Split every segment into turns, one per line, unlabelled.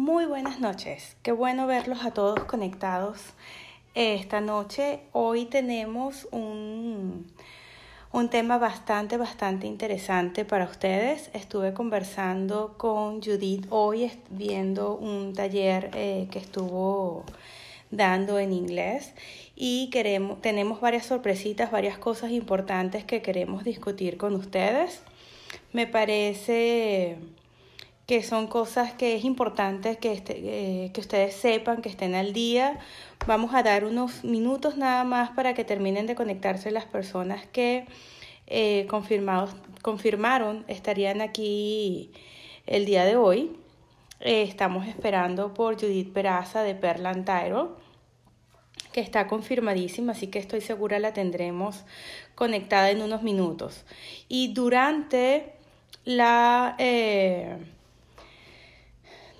Muy buenas noches, qué bueno verlos a todos conectados esta noche. Hoy tenemos un, un tema bastante, bastante interesante para ustedes. Estuve conversando con Judith hoy viendo un taller eh, que estuvo dando en inglés y queremos, tenemos varias sorpresitas, varias cosas importantes que queremos discutir con ustedes. Me parece que son cosas que es importante que, este, eh, que ustedes sepan, que estén al día. Vamos a dar unos minutos nada más para que terminen de conectarse las personas que eh, confirmados, confirmaron estarían aquí el día de hoy. Eh, estamos esperando por Judith Peraza de Perlan Tyro, que está confirmadísima, así que estoy segura la tendremos conectada en unos minutos. Y durante la...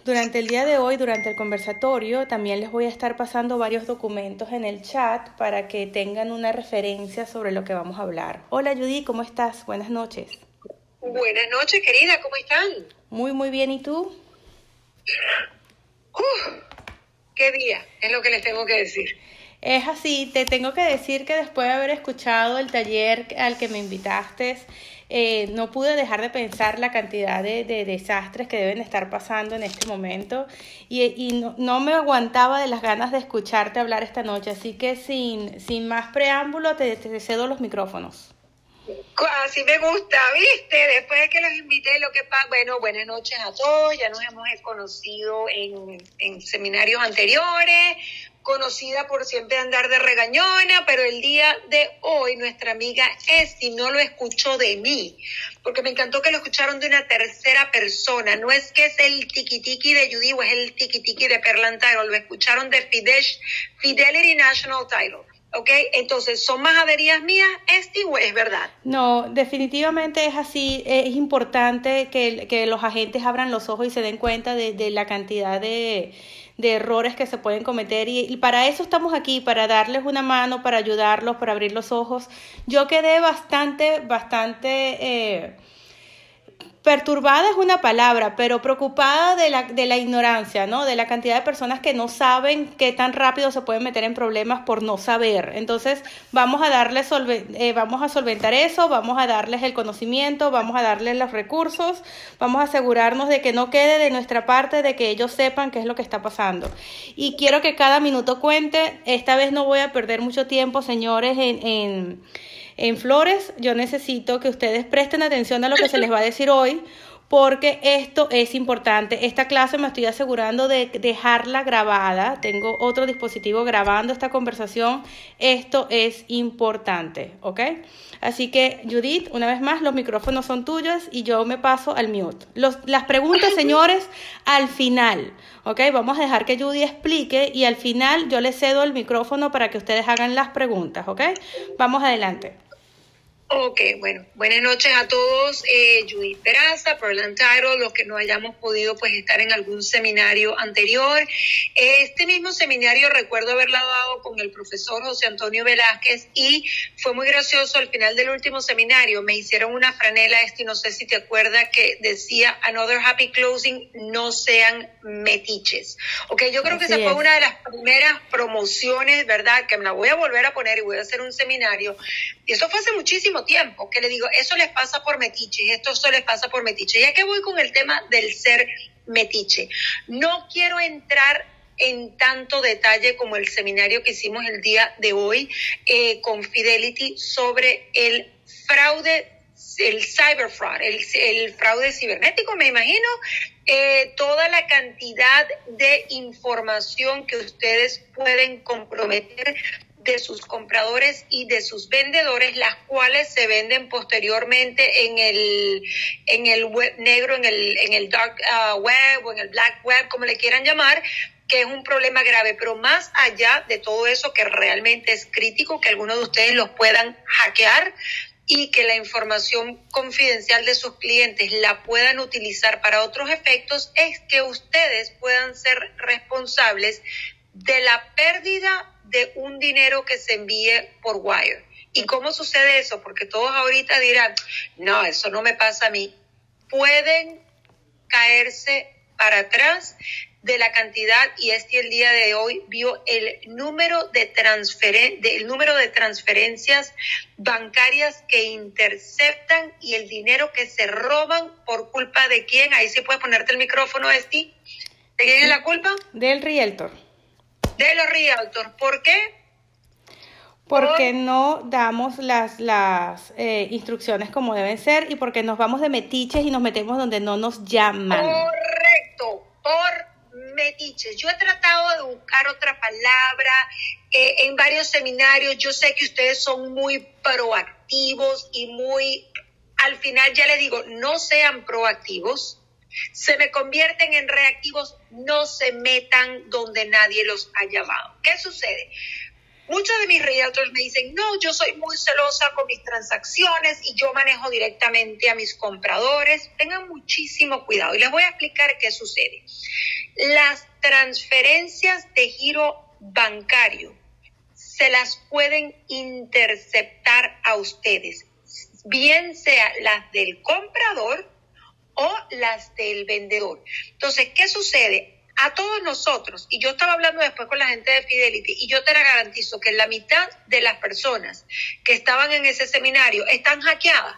durante el día de hoy, durante el conversatorio, también les voy a estar pasando varios documentos en el chat para que tengan una referencia sobre lo que vamos a hablar. Hola Judy, ¿cómo estás? Buenas noches.
Buenas noches, querida, ¿cómo están?
Muy, muy bien, ¿y tú?
qué día, es lo que les tengo que decir.
Es así, te tengo que decir que después de haber escuchado el taller al que me invitaste, eh, no pude dejar de pensar la cantidad de, desastres que deben estar pasando en este momento y, no, me aguantaba de las ganas de escucharte hablar esta noche, así que sin, sin más preámbulo te, cedo los micrófonos.
Así me gusta, ¿viste? Después de que los invité, lo que pasa, bueno, buenas noches a todos, ya nos hemos conocido en, en seminarios anteriores, conocida por siempre andar de regañona, pero el día de hoy nuestra amiga Esti no lo escuchó de mí, porque me encantó que lo escucharon de una tercera persona. No es que es el tiki de Judy o es el tiki de Perlan lo escucharon de Fidelity National Title. ¿Ok? Entonces, ¿son más averías mías, Esti, o es verdad?
No, definitivamente es así. Es importante que, que los agentes abran los ojos y se den cuenta de la cantidad de de errores que se pueden cometer y, para eso estamos aquí, para darles una mano, para ayudarlos, para abrir los ojos. Yo quedé bastante, bastante... Eh, perturbada es una palabra, pero preocupada de la, de la ignorancia, ¿no? De la cantidad de personas que no saben qué tan rápido se pueden meter en problemas por no saber. Entonces, vamos a darles eh, vamos a solventar eso, vamos a darles el conocimiento, vamos a darles los recursos, vamos a asegurarnos de que no quede de nuestra parte de que ellos sepan qué es lo que está pasando. Y quiero que cada minuto cuente. Esta vez no voy a perder mucho tiempo, señores, en, en en Flores, yo necesito que ustedes presten atención a lo que se les va a decir hoy, porque esto es importante. Esta clase me estoy asegurando de dejarla grabada. Tengo otro dispositivo grabando esta conversación. Esto es importante, ¿ok? Así que, Judith, una vez más, los micrófonos son tuyos y yo me paso al mute. las preguntas, señores, al final, ¿ok? Vamos a dejar que Judy explique y al final yo le cedo el micrófono para que ustedes hagan las preguntas, ¿ok? Vamos adelante.
Ok, bueno, buenas noches a todos. Eh, Judith Peraza, Perlan Tyro, los que no hayamos podido pues estar en algún seminario anterior. Este mismo seminario recuerdo haberla dado con el profesor José Antonio Velázquez y fue muy gracioso al final del último seminario. Me hicieron una franela, este, no sé si te acuerdas, que decía Another Happy Closing, no sean metiches. Ok, yo creo que esa fue una de las primeras promociones, ¿verdad? Que me la voy a volver a poner y voy a hacer un seminario. Y eso fue hace muchísimo tiempo, que le digo, eso les pasa por metiche, esto eso les pasa por metiche. Ya que voy con el tema del ser metiche, no quiero entrar en tanto detalle como el seminario que hicimos el día de hoy eh, con Fidelity sobre el fraude, el cyber fraud, el, fraude cibernético, me imagino, eh, toda la cantidad de información que ustedes pueden comprometer de sus compradores y de sus vendedores, las cuales se venden posteriormente en el, en el web negro, en el, en el dark uh, web o en el black web, como le quieran llamar, que es un problema grave, pero más allá de todo eso que realmente es crítico, que algunos de ustedes los puedan hackear y que la información confidencial de sus clientes la puedan utilizar para otros efectos, es que ustedes puedan ser responsables de la pérdida de un dinero que se envíe por wire. ¿Y cómo sucede eso? Porque todos ahorita dirán, no, eso no me pasa a mí. Pueden caerse para atrás de la cantidad y este el día de hoy vio el número de transferen el número de transferencias bancarias que interceptan y el dinero que se roban por culpa de quién. Ahí sí puedes ponerte el micrófono, Esti. ¿De quién es la culpa?
Del realtor.
De los realtors. ¿Por qué?
Porque no damos las, las eh, instrucciones como deben ser y porque nos vamos de metiches y nos metemos donde no nos llaman.
Correcto, por metiches. Yo he tratado de buscar otra palabra eh, en varios seminarios. Yo sé que ustedes son muy proactivos y muy, al final ya les digo, no sean proactivos. Se me convierten en reactivos, no se metan donde nadie los ha llamado. ¿Qué sucede? Muchos de mis realtors me dicen, no, yo soy muy celosa con mis transacciones y yo manejo directamente a mis compradores. Tengan muchísimo cuidado y les voy a explicar qué sucede. Las transferencias de giro bancario se las pueden interceptar a ustedes, bien sea las del comprador o las del vendedor. Entonces, ¿qué sucede? a todos nosotros, y yo estaba hablando después con la gente de Fidelity, y yo te garantizo que la mitad de las personas que estaban en ese seminario están hackeadas.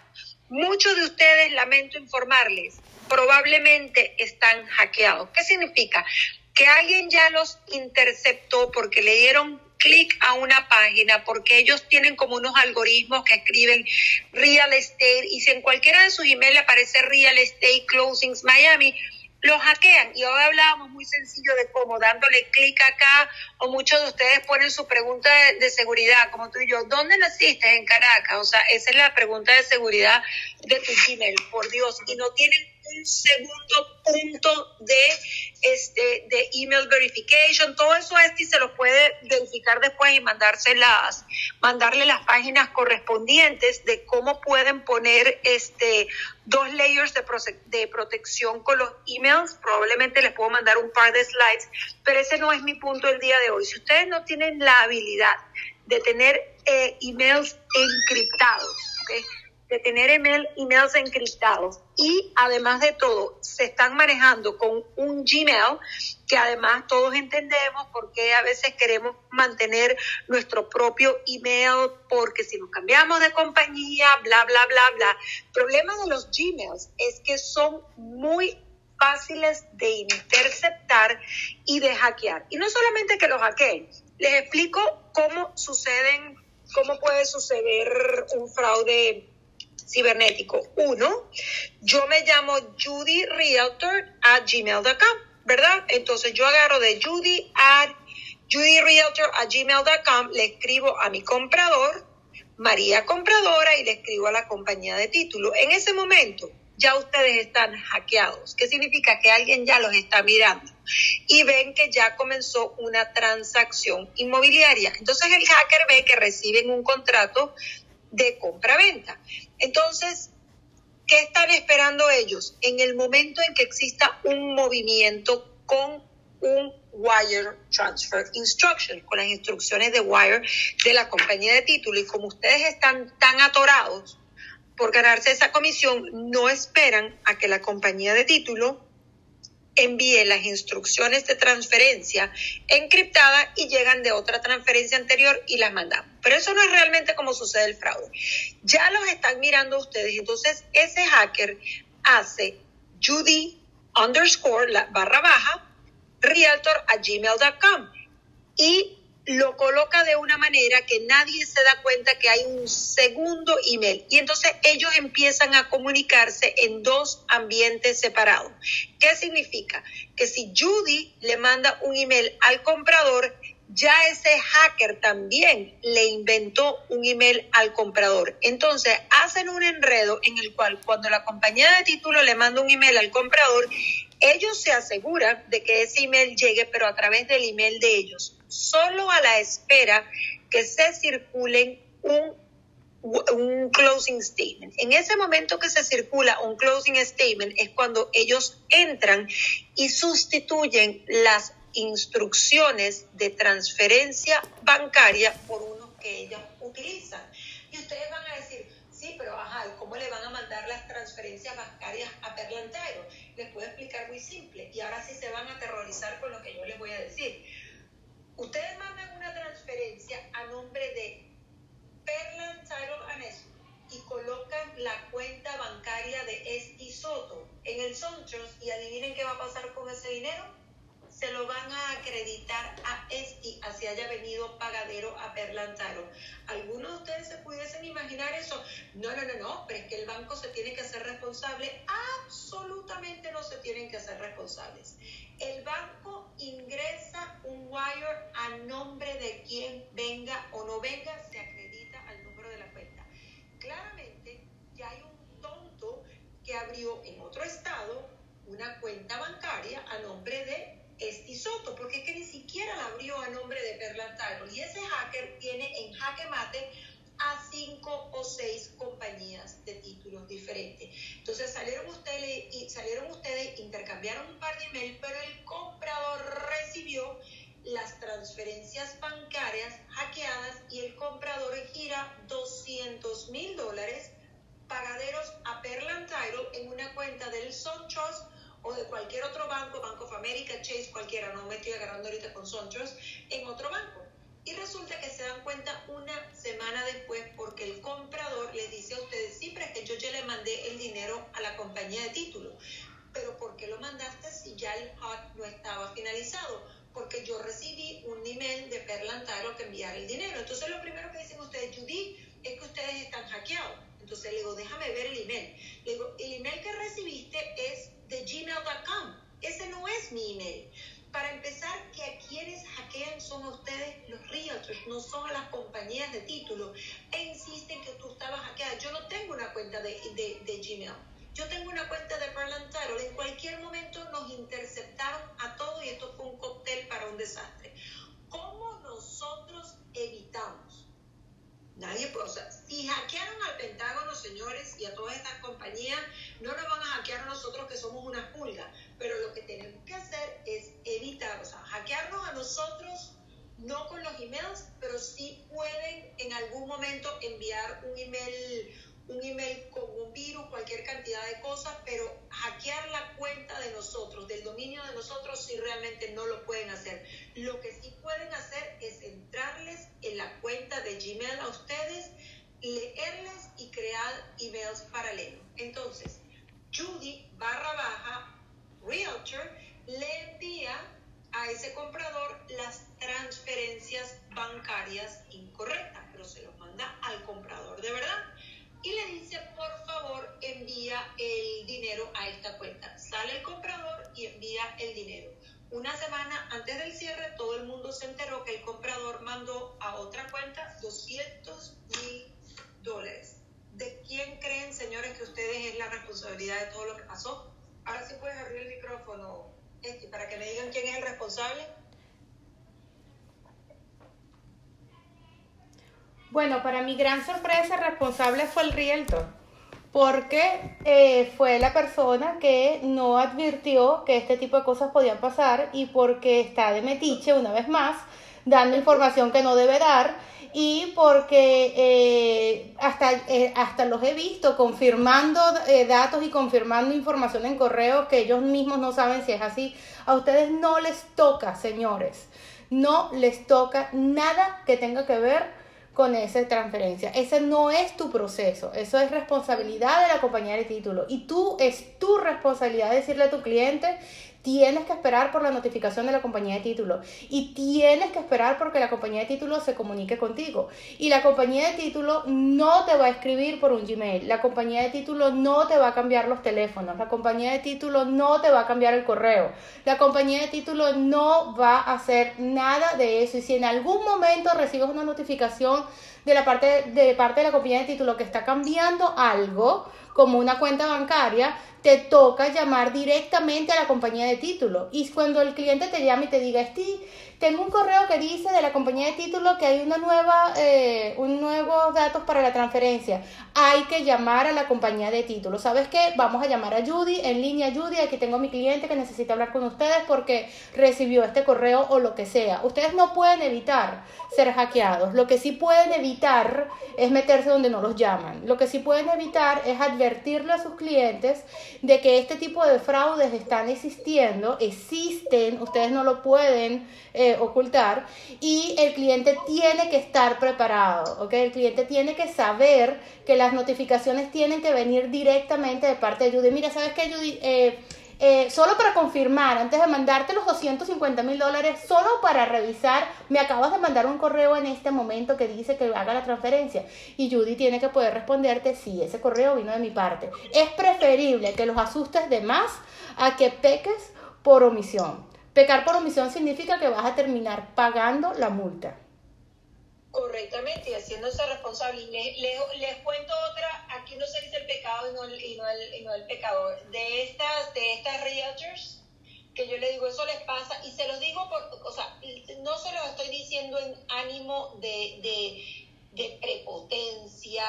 Muchos de ustedes, lamento informarles, probablemente están hackeados. ¿Qué significa? Que alguien ya los interceptó porque le dieron clic a una página porque ellos tienen como unos algoritmos que escriben real estate y si en cualquiera de sus emails aparece real estate closings Miami, lo hackean. Y hoy hablábamos muy sencillo de cómo dándole clic acá, o muchos de ustedes ponen su pregunta de, seguridad, como tú y yo, ¿dónde naciste? En Caracas. O sea, esa es la pregunta de seguridad de tu Gmail, por Dios. Y no tienen un segundo punto de este de email verification, todo eso a este se lo puede verificar después y mandárselas, mandarle las páginas correspondientes de cómo pueden poner este dos layers de, de protección con los emails. Probablemente les puedo mandar un par de slides, pero ese no es mi punto el día de hoy. Si ustedes no tienen la habilidad de tener eh, emails encriptados, ¿okay? De tener email, emails encriptados y además de todo se están manejando con un Gmail que además todos entendemos porque a veces queremos mantener nuestro propio email porque si nos cambiamos de compañía, bla, bla, bla, bla. El problema de los Gmails es que son muy fáciles de interceptar y de hackear. Y no solamente que los hackeen, les explico cómo suceden, cómo puede suceder un fraude cibernético. Uno, yo me llamo Judy Realtor a gmail.com, ¿verdad? Entonces yo agarro de Judy a Judy Realtor a gmail.com, le escribo a mi comprador, María Compradora, y le escribo a la compañía de título. En ese momento, ya ustedes están hackeados. ¿Qué significa? Que alguien ya los está mirando y ven que ya comenzó una transacción inmobiliaria. Entonces el hacker ve que reciben un contrato de compra-venta. Entonces, ¿qué están esperando ellos? En el momento en que exista un movimiento con un wire transfer instruction, con las instrucciones de wire de la compañía de título. Y como ustedes están tan atorados por ganarse esa comisión, no esperan a que la compañía de título envíe las instrucciones de transferencia encriptadas y llegan de otra transferencia anterior y las mandamos. Pero eso no es realmente como sucede el fraude. Ya los están mirando ustedes. Entonces, ese hacker hace Judy underscore la barra baja realtor a gmail.com y lo coloca de una manera que nadie se da cuenta que hay un segundo email. Y entonces ellos empiezan a comunicarse en dos ambientes separados. ¿Qué significa? Que si Judy le manda un email al comprador, ya ese hacker también le inventó un email al comprador. Entonces hacen un enredo en el cual cuando la compañía de título le manda un email al comprador, ellos se aseguran de que ese email llegue, pero a través del email de ellos solo a la espera que se circulen un, un closing statement. En ese momento que se circula un closing statement es cuando ellos entran y sustituyen las instrucciones de transferencia bancaria por unos que ellos utilizan. Y ustedes van a decir, sí, pero ajá, ¿cómo le van a mandar las transferencias bancarias a Perlantero? Les puedo explicar muy simple. Y ahora casi se van a aterrorizar con lo que yo les voy a decir. Ustedes mandan una transferencia a nombre de Perlan Title Anesu y colocan la cuenta bancaria de Esti Soto en el Sonchos y adivinen qué va a pasar con ese dinero se lo van a acreditar a Esti, así haya venido pagadero a Perlantaro. ¿Algunos de ustedes se pudiesen imaginar eso? No, no, no, no, pero es que el banco se tiene que hacer responsable. Absolutamente no se tienen que hacer responsables. El banco ingresa un wire a nombre de quien venga o no venga, se acredita al número de la cuenta. Claramente ya hay un tonto que abrió en otro estado una cuenta bancaria a nombre de Estisoto, porque es que ni siquiera la abrió a nombre de Perla Y ese hacker tiene en jaque mate a cinco o seis compañías de títulos diferentes. Entonces salieron ustedes y salieron ustedes, intercambiaron un par de email, pero el comprador recibió las transferencias bancarias hackeadas y el comprador gira 200 mil dólares pagaderos a Perla Title en una cuenta del SunTrust o de cualquier otro banco, Bank of America, Chase, cualquiera, no me estoy agarrando ahorita con Sonchos, en otro banco. Y resulta que se dan cuenta una semana después porque el comprador les dice a ustedes, sí, pero es que yo ya le mandé el dinero a la compañía de título. Pero ¿por qué lo mandaste si ya el hot no estaba finalizado? Porque yo recibí un email de Perlantaro que enviar el dinero. Entonces lo primero que dicen ustedes, Judy, es que ustedes están hackeados. Entonces le digo, déjame ver el email. Le digo, el email que recibiste es de gmail.com. Ese no es mi email. Para empezar, que a quienes hackean son ustedes los realtors, no son las compañías de título. E insisten que tú estabas hackeada. Yo no tengo una cuenta de, de, Gmail. Yo tengo una cuenta de Parlant En cualquier momento nos interceptaron a todos y esto fue un cóctel para un desastre. ¿Cómo nosotros evitamos Nadie o sea, si hackearon al Pentágono, señores, y a todas estas compañías, no nos van a hackear a nosotros que somos una pulga, pero lo que tenemos que hacer es evitar, o sea, hackearnos a nosotros, no con los emails, pero sí pueden en algún momento enviar un email un email con un virus, cualquier cantidad de cosas, pero hackear la cuenta de nosotros, del dominio de nosotros, sí realmente no lo pueden hacer. Lo que sí pueden hacer es entrarles en la cuenta de Gmail a ustedes, leerles y crear emails paralelos. Entonces, Judy barra baja Realtor le envía a ese comprador las transferencias bancarias incorrectas, pero se los manda al comprador de verdad y le dice, por favor, envía el dinero a esta cuenta. Sale el comprador y envía el dinero. Una semana antes del cierre, todo el mundo se enteró que el comprador mandó a otra cuenta 200 mil dólares. ¿De quién creen, señores, que ustedes es la responsabilidad todo lo que pasó? Ahora sí puedes abrir el micrófono, para que me digan quién es el responsable.
Bueno, para mi gran sorpresa, el responsable fue el realtor, porque eh, fue la persona que no advirtió que este tipo de cosas podían pasar y porque está de metiche una vez más, dando información que no debe dar y porque eh, hasta, eh, hasta los he visto confirmando datos y confirmando información en correo que ellos mismos no saben si es así. A ustedes no les toca, señores, no les toca nada que tenga que ver con esa transferencia. Ese no es tu proceso, eso es responsabilidad de la compañía de título y tú es tu responsabilidad decirle a tu cliente tienes que esperar por la notificación de la compañía de título y tienes que esperar porque la compañía de título se comunique contigo. Y la compañía de título no te va a escribir por un Gmail, la compañía de título no te va a cambiar los teléfonos, la compañía de título no te va a cambiar el correo, la compañía de título no va a hacer nada de eso. Y si en algún momento recibes una notificación de la parte de parte de la compañía de título que está cambiando algo, como una cuenta bancaria, te toca llamar directamente a la compañía de título. Y cuando el cliente te llame y te diga, Steve, tengo un correo que dice de la compañía de título que hay una nueva, eh, un nuevos datos para la transferencia. Hay que llamar a la compañía de título. ¿Sabes qué? Vamos a llamar a Judy, en línea Judy, aquí tengo a mi cliente que necesita hablar con ustedes porque recibió este correo o lo que sea. Ustedes no pueden evitar ser hackeados. Lo que sí pueden evitar es meterse donde no los llaman. Lo que sí pueden evitar es advertirle a sus clientes de que este tipo de fraudes están existiendo, existen, ustedes no lo pueden eh, ocultar y el cliente tiene que estar preparado, ¿ok? El cliente tiene que saber que las notificaciones tienen que venir directamente de parte de Judy. Mira, ¿sabes qué, Judy? Eh, eh, solo para confirmar, antes de mandarte los 250 mil dólares, solo para revisar, me acabas de mandar un correo en este momento que dice que haga la transferencia. Y Judy tiene que poder responderte, sí, ese correo vino de mi parte. Es preferible que los asustes de más a que peques por omisión. Pecar por omisión significa que vas a terminar pagando la multa.
Correctamente, y haciéndose responsable. Les, les, cuento otra, aquí no se dice el pecado y no el, y no el, y no el pecador. De estas, de estas realtors, que yo le digo, eso les pasa, y se los digo, por, o sea, no se los estoy diciendo en ánimo de, de, de prepotencia,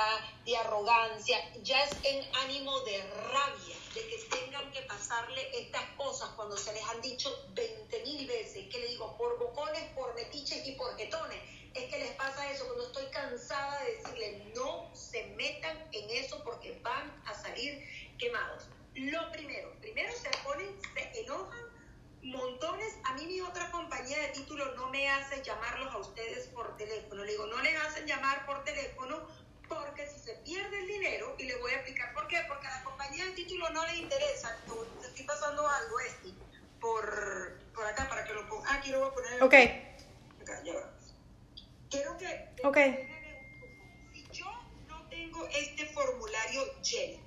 de arrogancia, ya es en ánimo de rabia, de que tengan que pasarle estas cosas cuando se les han dicho 20 mil veces, que le digo, por bocones, por metiches y por jetones es que les pasa eso, cuando estoy cansada de decirles no se metan en eso porque van a salir quemados. Lo primero, primero se ponen, se enojan montones. A mí mi otra compañía de título no me hace llamarlos a ustedes por teléfono. Le digo, no les hacen llamar por teléfono porque si se pierde el dinero, y les voy a explicar por qué, porque a la compañía de título no le interesa, te estoy pasando algo, este, por, por acá para que lo ponga. Ah, aquí lo voy a poner.
Ok.
Acá, ya va. Quiero que...
Ok.
Si yo no tengo este formulario lleno,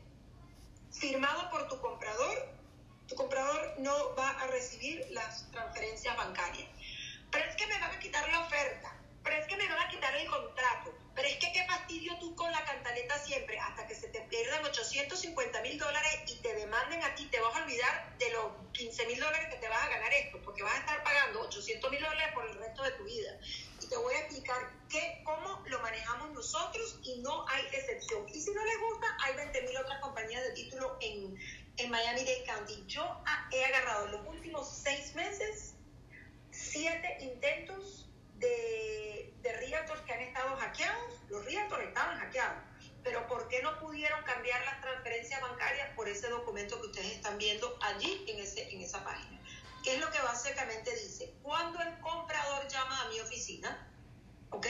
firmado por tu comprador, tu comprador no va a recibir las transferencias bancarias. Pero es que me van a quitar la oferta, pero es que me van a quitar el contrato, pero es que qué fastidio tú con la cantaleta siempre, hasta que se te pierdan 850 mil dólares y te demanden a ti, te vas a olvidar de los 15 mil dólares que te vas a ganar esto, porque vas a estar pagando 800 mil dólares por el resto de tu vida y te voy a explicar qué, cómo lo manejamos nosotros y no hay excepción. Y si no les gusta, hay 20.000 otras compañías de título en, en Miami-Dade County. Yo he agarrado en los últimos seis meses siete intentos de, de que han estado hackeados. Los realtors estaban hackeados. Pero ¿por qué no pudieron cambiar las transferencias bancarias por ese documento que ustedes están viendo allí en, ese, en esa página? ¿Qué es lo que básicamente dice? Cuando el comprador llama a mi oficina, ¿ok?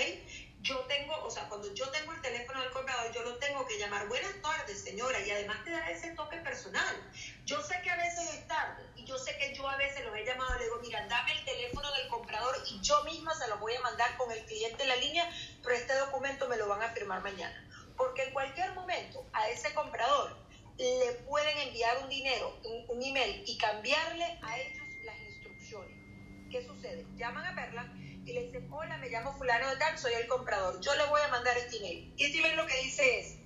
Yo tengo, o sea, cuando yo tengo el teléfono del comprador, yo lo tengo que llamar, buenas tardes, señora, y además te da ese toque personal. Yo sé que a veces es tarde, y yo sé que yo a veces los he llamado, le digo, mira, dame el teléfono del comprador y yo misma se lo voy a mandar con el cliente en la línea, pero este documento me lo van a firmar mañana. Porque en cualquier momento a ese comprador le pueden enviar un dinero, un, un email y cambiarle a ellos ¿Qué sucede? Llaman a Perla y le dicen, hola, me llamo fulano de tal, soy el comprador, yo le voy a mandar este email. Y este email lo que dice es,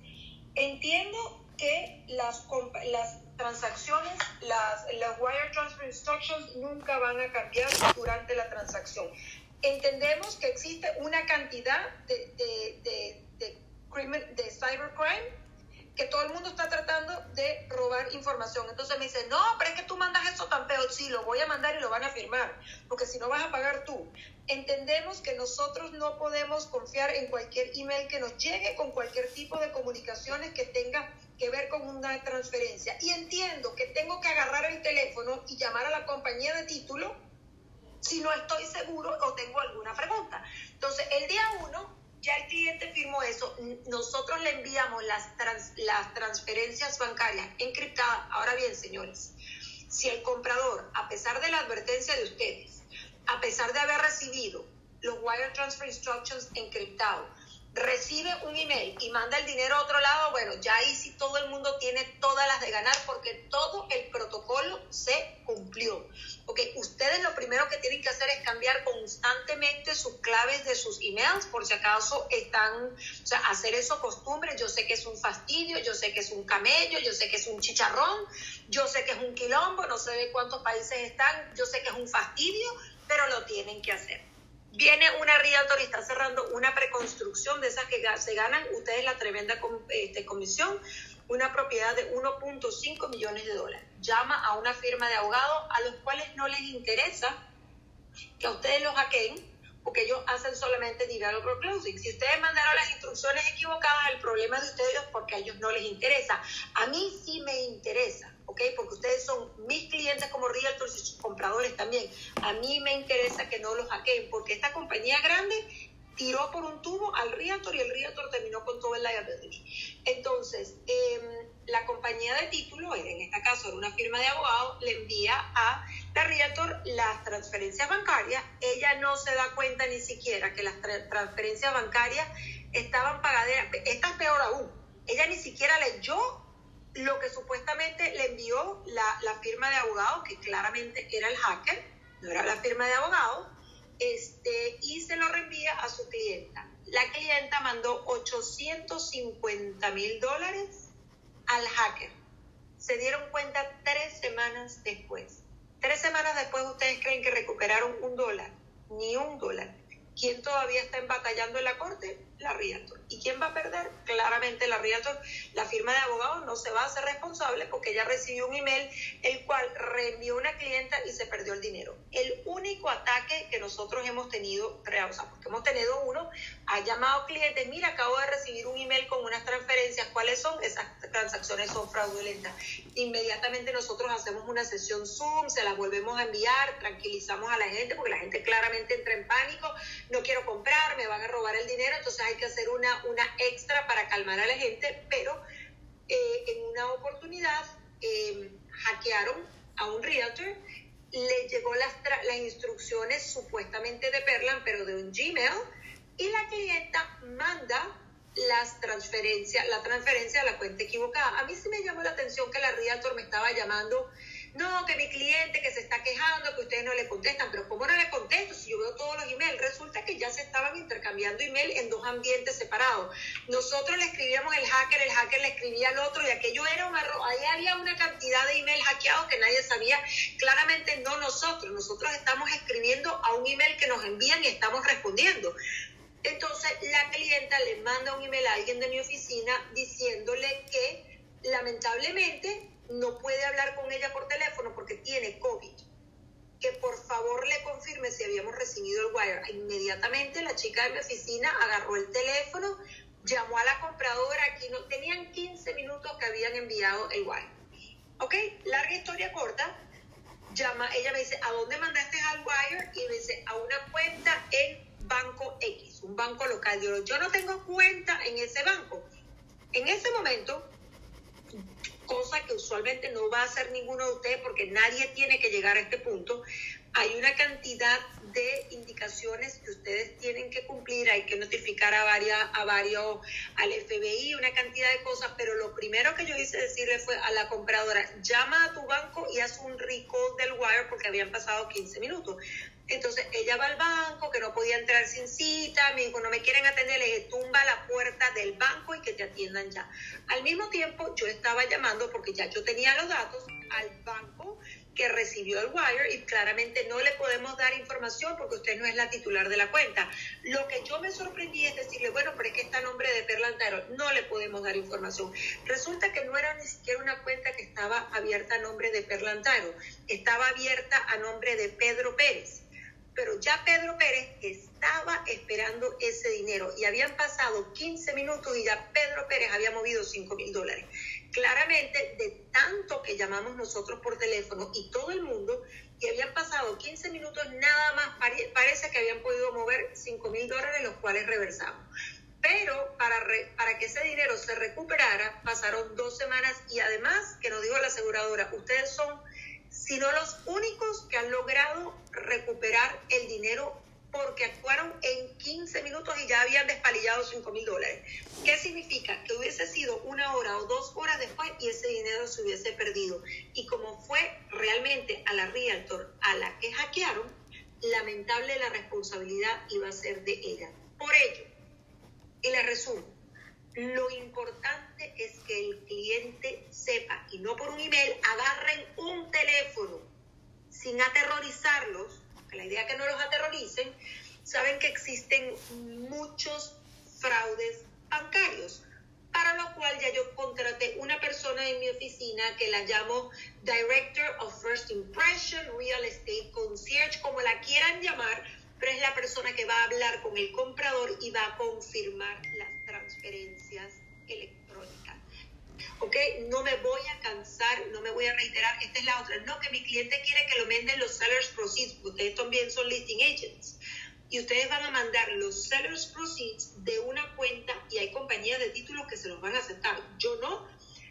entiendo que las, las transacciones, las, las wire transfer instructions nunca van a cambiar durante la transacción. Entendemos que existe una cantidad de, de, de, de, de cybercrime que todo el mundo está tratando de robar información. Entonces me dice, no, pero es que tú mandas eso tan peor. Sí, lo voy a mandar y lo van a firmar, porque si no vas a pagar tú. Entendemos que nosotros no podemos confiar en cualquier email que nos llegue con cualquier tipo de comunicaciones que tenga que ver con una transferencia. Y entiendo que tengo que agarrar el teléfono y llamar a la compañía de título si no estoy seguro o tengo alguna pregunta. Entonces, el día uno ya el cliente firmó eso, nosotros le enviamos las, las transferencias bancarias encriptadas. Ahora bien, señores, si el comprador, a pesar de la advertencia de ustedes, a pesar de haber recibido los wire transfer instructions encriptados, recibe un email y manda el dinero a otro lado, bueno, ya ahí sí todo el mundo tiene todas las de ganar porque todo el protocolo se cumplió. Ok, ustedes lo primero que tienen que hacer es cambiar constantemente sus claves de sus emails por si acaso están, o sea, hacer eso costumbre. Yo sé que es un fastidio, yo sé que es un camello, yo sé que es un chicharrón, yo sé que es un quilombo, no sé de cuántos países están, yo sé que es un fastidio, pero lo tienen que hacer viene una realtor y está cerrando una preconstrucción de esas que se ganan ustedes la tremenda este, comisión, una propiedad de 1.5 millones de dólares. Llama a una firma de abogados a los cuales no les interesa que a ustedes los hackeen porque ellos hacen solamente developer closing. Si ustedes mandaron las instrucciones equivocadas, el problema de ustedes es porque a ellos no les interesa. A mí sí me interesa, ¿ok? Porque ustedes son mis clientes como realtors y sus compradores también. A mí me interesa que no los hackeen, porque esta compañía grande tiró por un tubo al realtor y el realtor terminó con todo el liability. Entonces, eh, la compañía de título, en este caso era una firma de abogados, le envía a la Realtor las transferencias bancarias. Ella no se da cuenta ni siquiera que las transferencias bancarias estaban pagadas. Esta es peor aún. Ella ni siquiera leyó lo que supuestamente le envió la, firma de abogados, que claramente era el hacker, no era la firma de abogados, este, y se lo reenvía a su clienta. La clienta mandó 850 mil dólares al hacker. Se dieron cuenta tres semanas después. Tres semanas después ustedes creen que recuperaron un dólar, ni un dólar. ¿Quién todavía está batallando en la corte? La Realtor. ¿Y quién va a perder? Claramente la Realtor. La firma de abogados no se va a hacer responsable porque ella recibió un email el cual reenvió una clienta y se perdió el dinero. El único ataque que nosotros hemos tenido, o sea, porque hemos tenido uno, ha llamado clientes, mira, acabo de recibir un email con unas transferencias, ¿cuáles son? Esas transacciones son fraudulentas. Inmediatamente nosotros hacemos una sesión Zoom, se las volvemos a enviar, tranquilizamos a la gente porque la gente claramente entra en pánico, no quiero comprar, me van a robar el dinero, entonces hay que hacer una, una extra para calmar a la gente, pero eh, en una oportunidad eh, hackearon a un realtor, le llegó las, las instrucciones supuestamente de Perlan, pero de un Gmail, y la clienta manda las transferencias, la transferencia a la cuenta equivocada. A mí sí me llamó la atención que la realtor me estaba llamando no, que mi cliente que se está quejando, que ustedes no le contestan, pero ¿cómo no le contesto si yo veo todos los emails? Resulta que ya se estaban intercambiando email en dos ambientes separados. Nosotros le escribíamos el hacker, el hacker le escribía al otro y aquello era un error. Ahí había una cantidad de email hackeados que nadie sabía. Claramente no nosotros, nosotros estamos escribiendo a un email que nos envían y estamos respondiendo. Entonces la clienta le manda un email a alguien de mi oficina diciéndole que lamentablemente no puede hablar con ella por teléfono porque tiene COVID. Que por favor le confirme si habíamos recibido el wire. Inmediatamente la chica de mi oficina agarró el teléfono, llamó a la compradora, aquí no tenían 15 minutos que habían enviado el wire. Ok, larga historia corta. Llama, ella me dice, ¿a dónde mandaste al wire? Y me dice, a una cuenta en Banco X, un banco local. Yo, yo no tengo cuenta en ese banco. En ese momento, cosa que usualmente no va a hacer ninguno de ustedes porque nadie tiene que llegar a este punto, hay una cantidad de indicaciones que ustedes tienen que cumplir, hay que notificar a varias, a varios, al FBI, una cantidad de cosas, pero lo primero que yo hice decirle fue a la compradora, llama a tu banco y haz un recall del wire porque habían pasado 15 minutos. Entonces ella va al banco, que no podía entrar sin cita, me dijo, no me quieren atender, le tumba la puerta del banco y que te atiendan ya. Al mismo tiempo yo estaba llamando, porque ya yo tenía los datos, al banco que recibió el wire y claramente no le podemos dar información porque usted no es la titular de la cuenta. Lo que yo me sorprendí es decirle, bueno, pero es que está a nombre de Perlantaro, no le podemos dar información. Resulta que no era ni siquiera una cuenta que estaba abierta a nombre de Perlantaro, estaba abierta a nombre de Pedro Pérez pero ya Pedro Pérez estaba esperando ese dinero y habían pasado 15 minutos y ya Pedro Pérez había movido 5 mil dólares. Claramente, de tanto que llamamos nosotros por teléfono y todo el mundo, y habían pasado 15 minutos nada más, parece que habían podido mover 5 mil dólares, los cuales reversamos. Pero para, para que ese dinero se recuperara, pasaron dos semanas y además, que nos dijo la aseguradora, ustedes son sino los únicos que han logrado recuperar el dinero porque actuaron en 15 minutos y ya habían despalillado 5 mil dólares. ¿Qué significa? Que hubiese sido una hora o dos horas después y ese dinero se hubiese perdido. Y como fue realmente a la Realtor a la que hackearon, lamentable la responsabilidad iba a ser de ella. Por ello, y le resumo, lo importante es que el cliente sepa y no por un email agarren un teléfono sin aterrorizarlos, la idea es que no los aterroricen, saben que existen muchos fraudes bancarios, para lo cual ya yo contraté una persona en mi oficina que la llamo Director of First Impression, Real Estate Concierge, como la quieran llamar, pero es la persona que va a hablar con el comprador y va a confirmar las transferencias electrónicas. ¿Ok? No me voy a cansar, no me voy a reiterar. Esta es la otra. No, que mi cliente quiere que lo manden los sellers proceeds. Ustedes también son listing agents. Y ustedes van a mandar los sellers proceeds de una cuenta y hay compañías de títulos que se los van a aceptar. Yo no,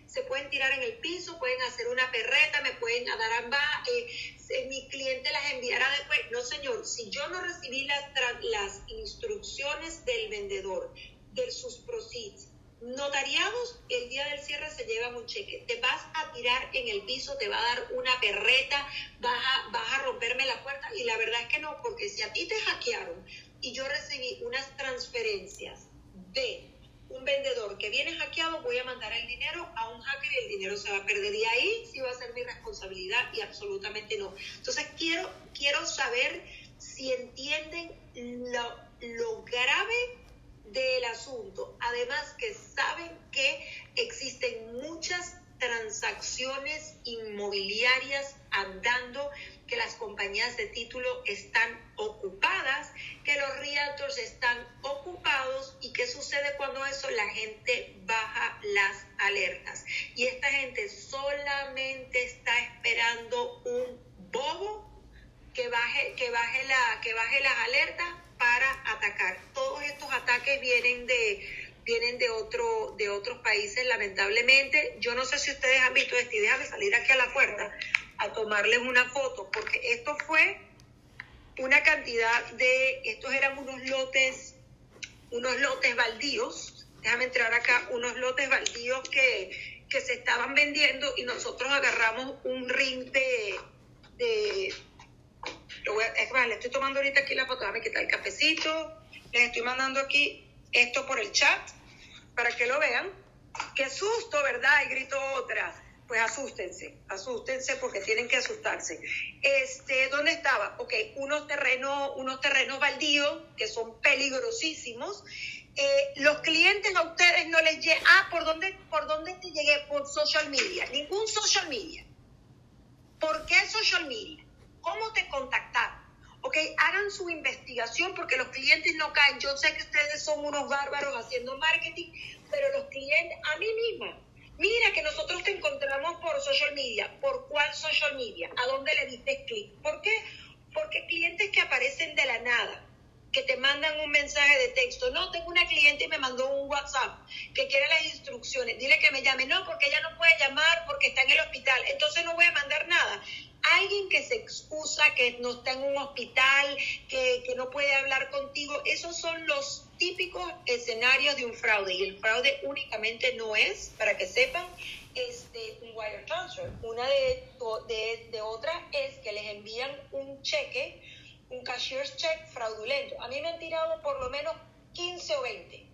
se pueden tirar en el piso, pueden hacer una perreta, me pueden dar ambas, eh, mi cliente las enviará después. No, señor, si yo no recibí las, las instrucciones del vendedor, de sus proceeds, notariados, el día del cierre se llevan un cheque. Te vas a tirar en el piso, te va a dar una perreta, vas a, vas a romperme la puerta. Y la verdad es que no, porque si a ti te hackearon y yo recibí unas transferencias de un vendedor que viene hackeado, voy a mandar el dinero a un hacker y el dinero se va a perder. Y ahí sí va a ser mi responsabilidad y absolutamente no. Entonces quiero, quiero saber si entienden lo, lo grave del asunto. Además que saben que existen muchas transacciones inmobiliarias andando, que las compañías de título están ocupadas, que los realtors están ocupados y qué sucede cuando eso la gente baja las alertas. Y esta gente solamente está esperando un bobo que baje, que baje, la, que baje las alertas para atacar. Todos estos ataques vienen de vienen de, otro, de otros países, lamentablemente. Yo no sé si ustedes han visto esto y déjame salir aquí a la puerta a tomarles una foto, porque esto fue una cantidad de, estos eran unos lotes, unos lotes baldíos, déjame entrar acá, unos lotes baldíos que, que se estaban vendiendo y nosotros agarramos un ring de, de lo le estoy tomando ahorita aquí la foto, déjame quitar el cafecito, les estoy mandando aquí esto por el chat para que lo vean. Qué susto, ¿verdad? Y grito otra. Pues asústense, asústense porque tienen que asustarse. Este, ¿dónde estaba? Ok, unos terrenos, unos terrenos baldíos que son peligrosísimos. Eh, los clientes a ustedes no les llegan. Ah, ¿por dónde, ¿por dónde te llegué? Por social media. Ningún social media. ¿Por qué social media? ¿Cómo te contactaron? ok, hagan su investigación porque los clientes no caen. Yo sé que ustedes son unos bárbaros haciendo marketing, pero los clientes, a mí misma, mira que nosotros te encontramos por social media. ¿Por cuál social media? ¿A dónde le diste clic? ¿Por qué? Porque clientes que aparecen de la nada, que te mandan un mensaje de texto. No, tengo una cliente y me mandó un WhatsApp que quiere las instrucciones. Dile que me llame. No, porque ella no puede llamar porque está en el hospital. Entonces no voy a mandar nada alguien que se excusa, que no está en un hospital, que, no puede hablar contigo, esos son los típicos escenarios de un fraude. Y el fraude únicamente no es, para que sepan, este, un wire transfer. Una de, de, de otras es que les envían un cheque, un cashier's check fraudulento. A mí me han tirado por lo menos 15 o 20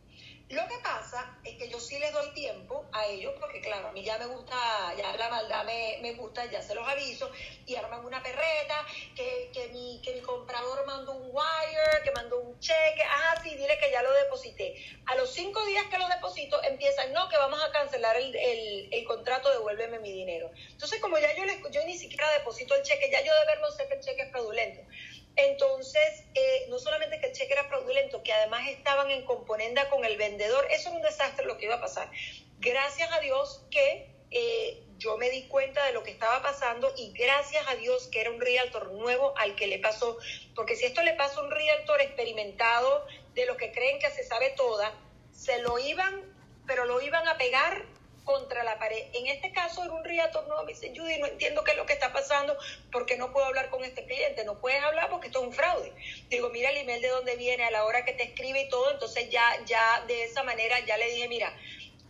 lo que pasa es que yo sí les doy tiempo a ellos, porque claro, a mí ya me gusta, ya la maldad me, me gusta, ya se los aviso, y arman una perreta, que, que, mi, que mi comprador mandó un wire, que mandó un cheque, ah, sí, dile que ya lo deposité. A los cinco días que lo deposito, empiezan, no, que vamos a cancelar el, el, el contrato, devuélveme mi dinero. Entonces, como ya yo, les, yo ni siquiera deposito el cheque, ya yo de verlo sé que el cheque es fraudulento. Entonces, eh, no solamente que el cheque era fraudulento, que además estaban en componenda con el vendedor, eso era un desastre lo que iba a pasar. Gracias a Dios que eh, yo me di cuenta de lo que estaba pasando y gracias a Dios que era un realtor nuevo al que le pasó, porque si esto le pasa a un realtor experimentado de los que creen que se sabe toda, se lo iban, pero lo iban a pegar contra la pared. En este caso era un realtor no, me dice, Judy, no entiendo qué es lo que está pasando porque no puedo hablar con este cliente. No puedes hablar porque esto es un fraude. Digo, mira el email de dónde viene, a la hora que te escribe y todo. Entonces ya, ya de esa manera ya le dije, mira,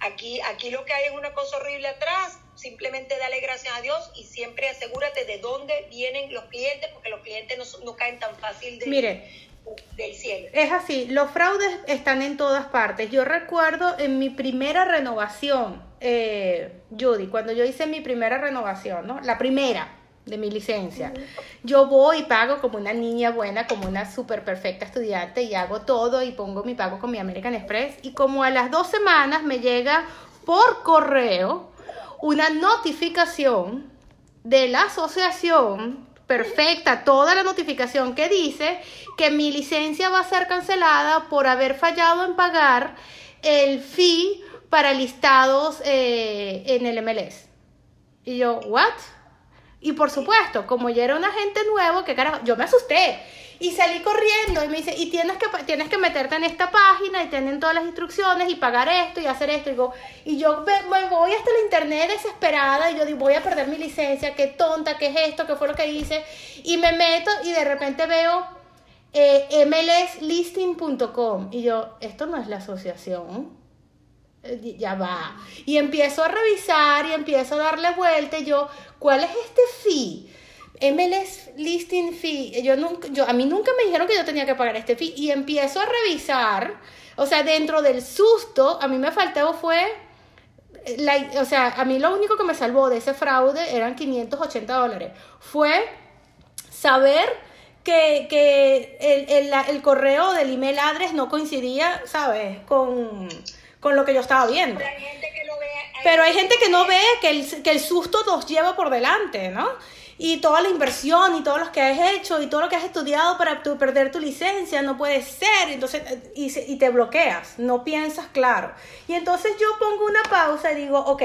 aquí, aquí lo que hay es una cosa horrible atrás. Simplemente dale gracias a Dios y siempre asegúrate de dónde vienen los clientes porque los clientes no, no caen tan fácil de...
Mire, del cielo. Es así, los fraudes están en todas partes. Yo recuerdo en mi primera renovación, eh, Judy, cuando yo hice mi primera renovación, ¿no? La primera de mi licencia. Yo voy y pago como una niña buena, como una súper perfecta estudiante y hago todo y pongo mi pago con mi American Express y como a las dos semanas me llega por correo una notificación de la asociación perfecta toda la notificación que dice que mi licencia va a ser cancelada por haber fallado en pagar el fee para listados eh, en el MLS. Y yo, ¿what? Y por supuesto, como ya era un agente nuevo, que carajo, yo me asusté. Y salí corriendo y me dice, y tienes que, tienes que meterte en esta página y tienen todas las instrucciones y pagar esto y hacer esto. Y, digo, y yo me, voy hasta el internet desesperada y yo digo, voy a perder mi licencia, qué tonta, qué es esto, qué fue lo que hice. Y me meto y de repente veo eh, mlslisting.com y yo, esto no es la asociación ya va. Y empiezo a revisar y empiezo a darle vuelta y yo, ¿cuál es este fee? MLS listing fee. Yo nunca, yo, a mí nunca me dijeron que yo tenía que pagar este fee y empiezo a revisar. O sea, dentro del susto, a mí me faltó fue, la, o sea, a mí lo único que me salvó de ese fraude eran 580 dólares. Fue saber que, que el, el, el correo del email address no coincidía, ¿sabes? Con con lo que yo estaba viendo. Pero hay gente que no ve que el, que el susto nos lleva por delante, ¿no? Y toda la inversión y todo lo que has hecho y todo lo que has estudiado para tu, perder tu licencia no puede ser, entonces, y, y te bloqueas, no piensas claro. Y entonces yo pongo una pausa y digo, ok,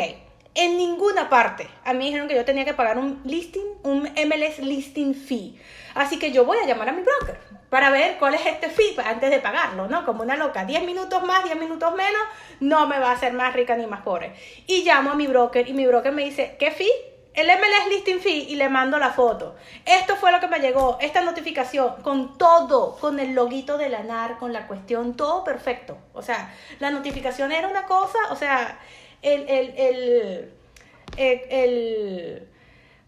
en ninguna parte. A mí dijeron que yo tenía que pagar un listing, un MLS listing fee. Así que yo voy a llamar a mi broker para ver cuál es este fee antes de pagarlo, ¿no? Como una loca, 10 minutos más, 10 minutos menos, no me va a hacer más rica ni más pobre. Y llamo a mi broker y mi broker me dice, ¿qué fee? El MLS listing fee y le mando la foto. Esto fue lo que me llegó, esta notificación, con todo, con el loguito de la NAR, con la cuestión, todo perfecto. O sea, la notificación era una cosa, o sea, el, el, el, el,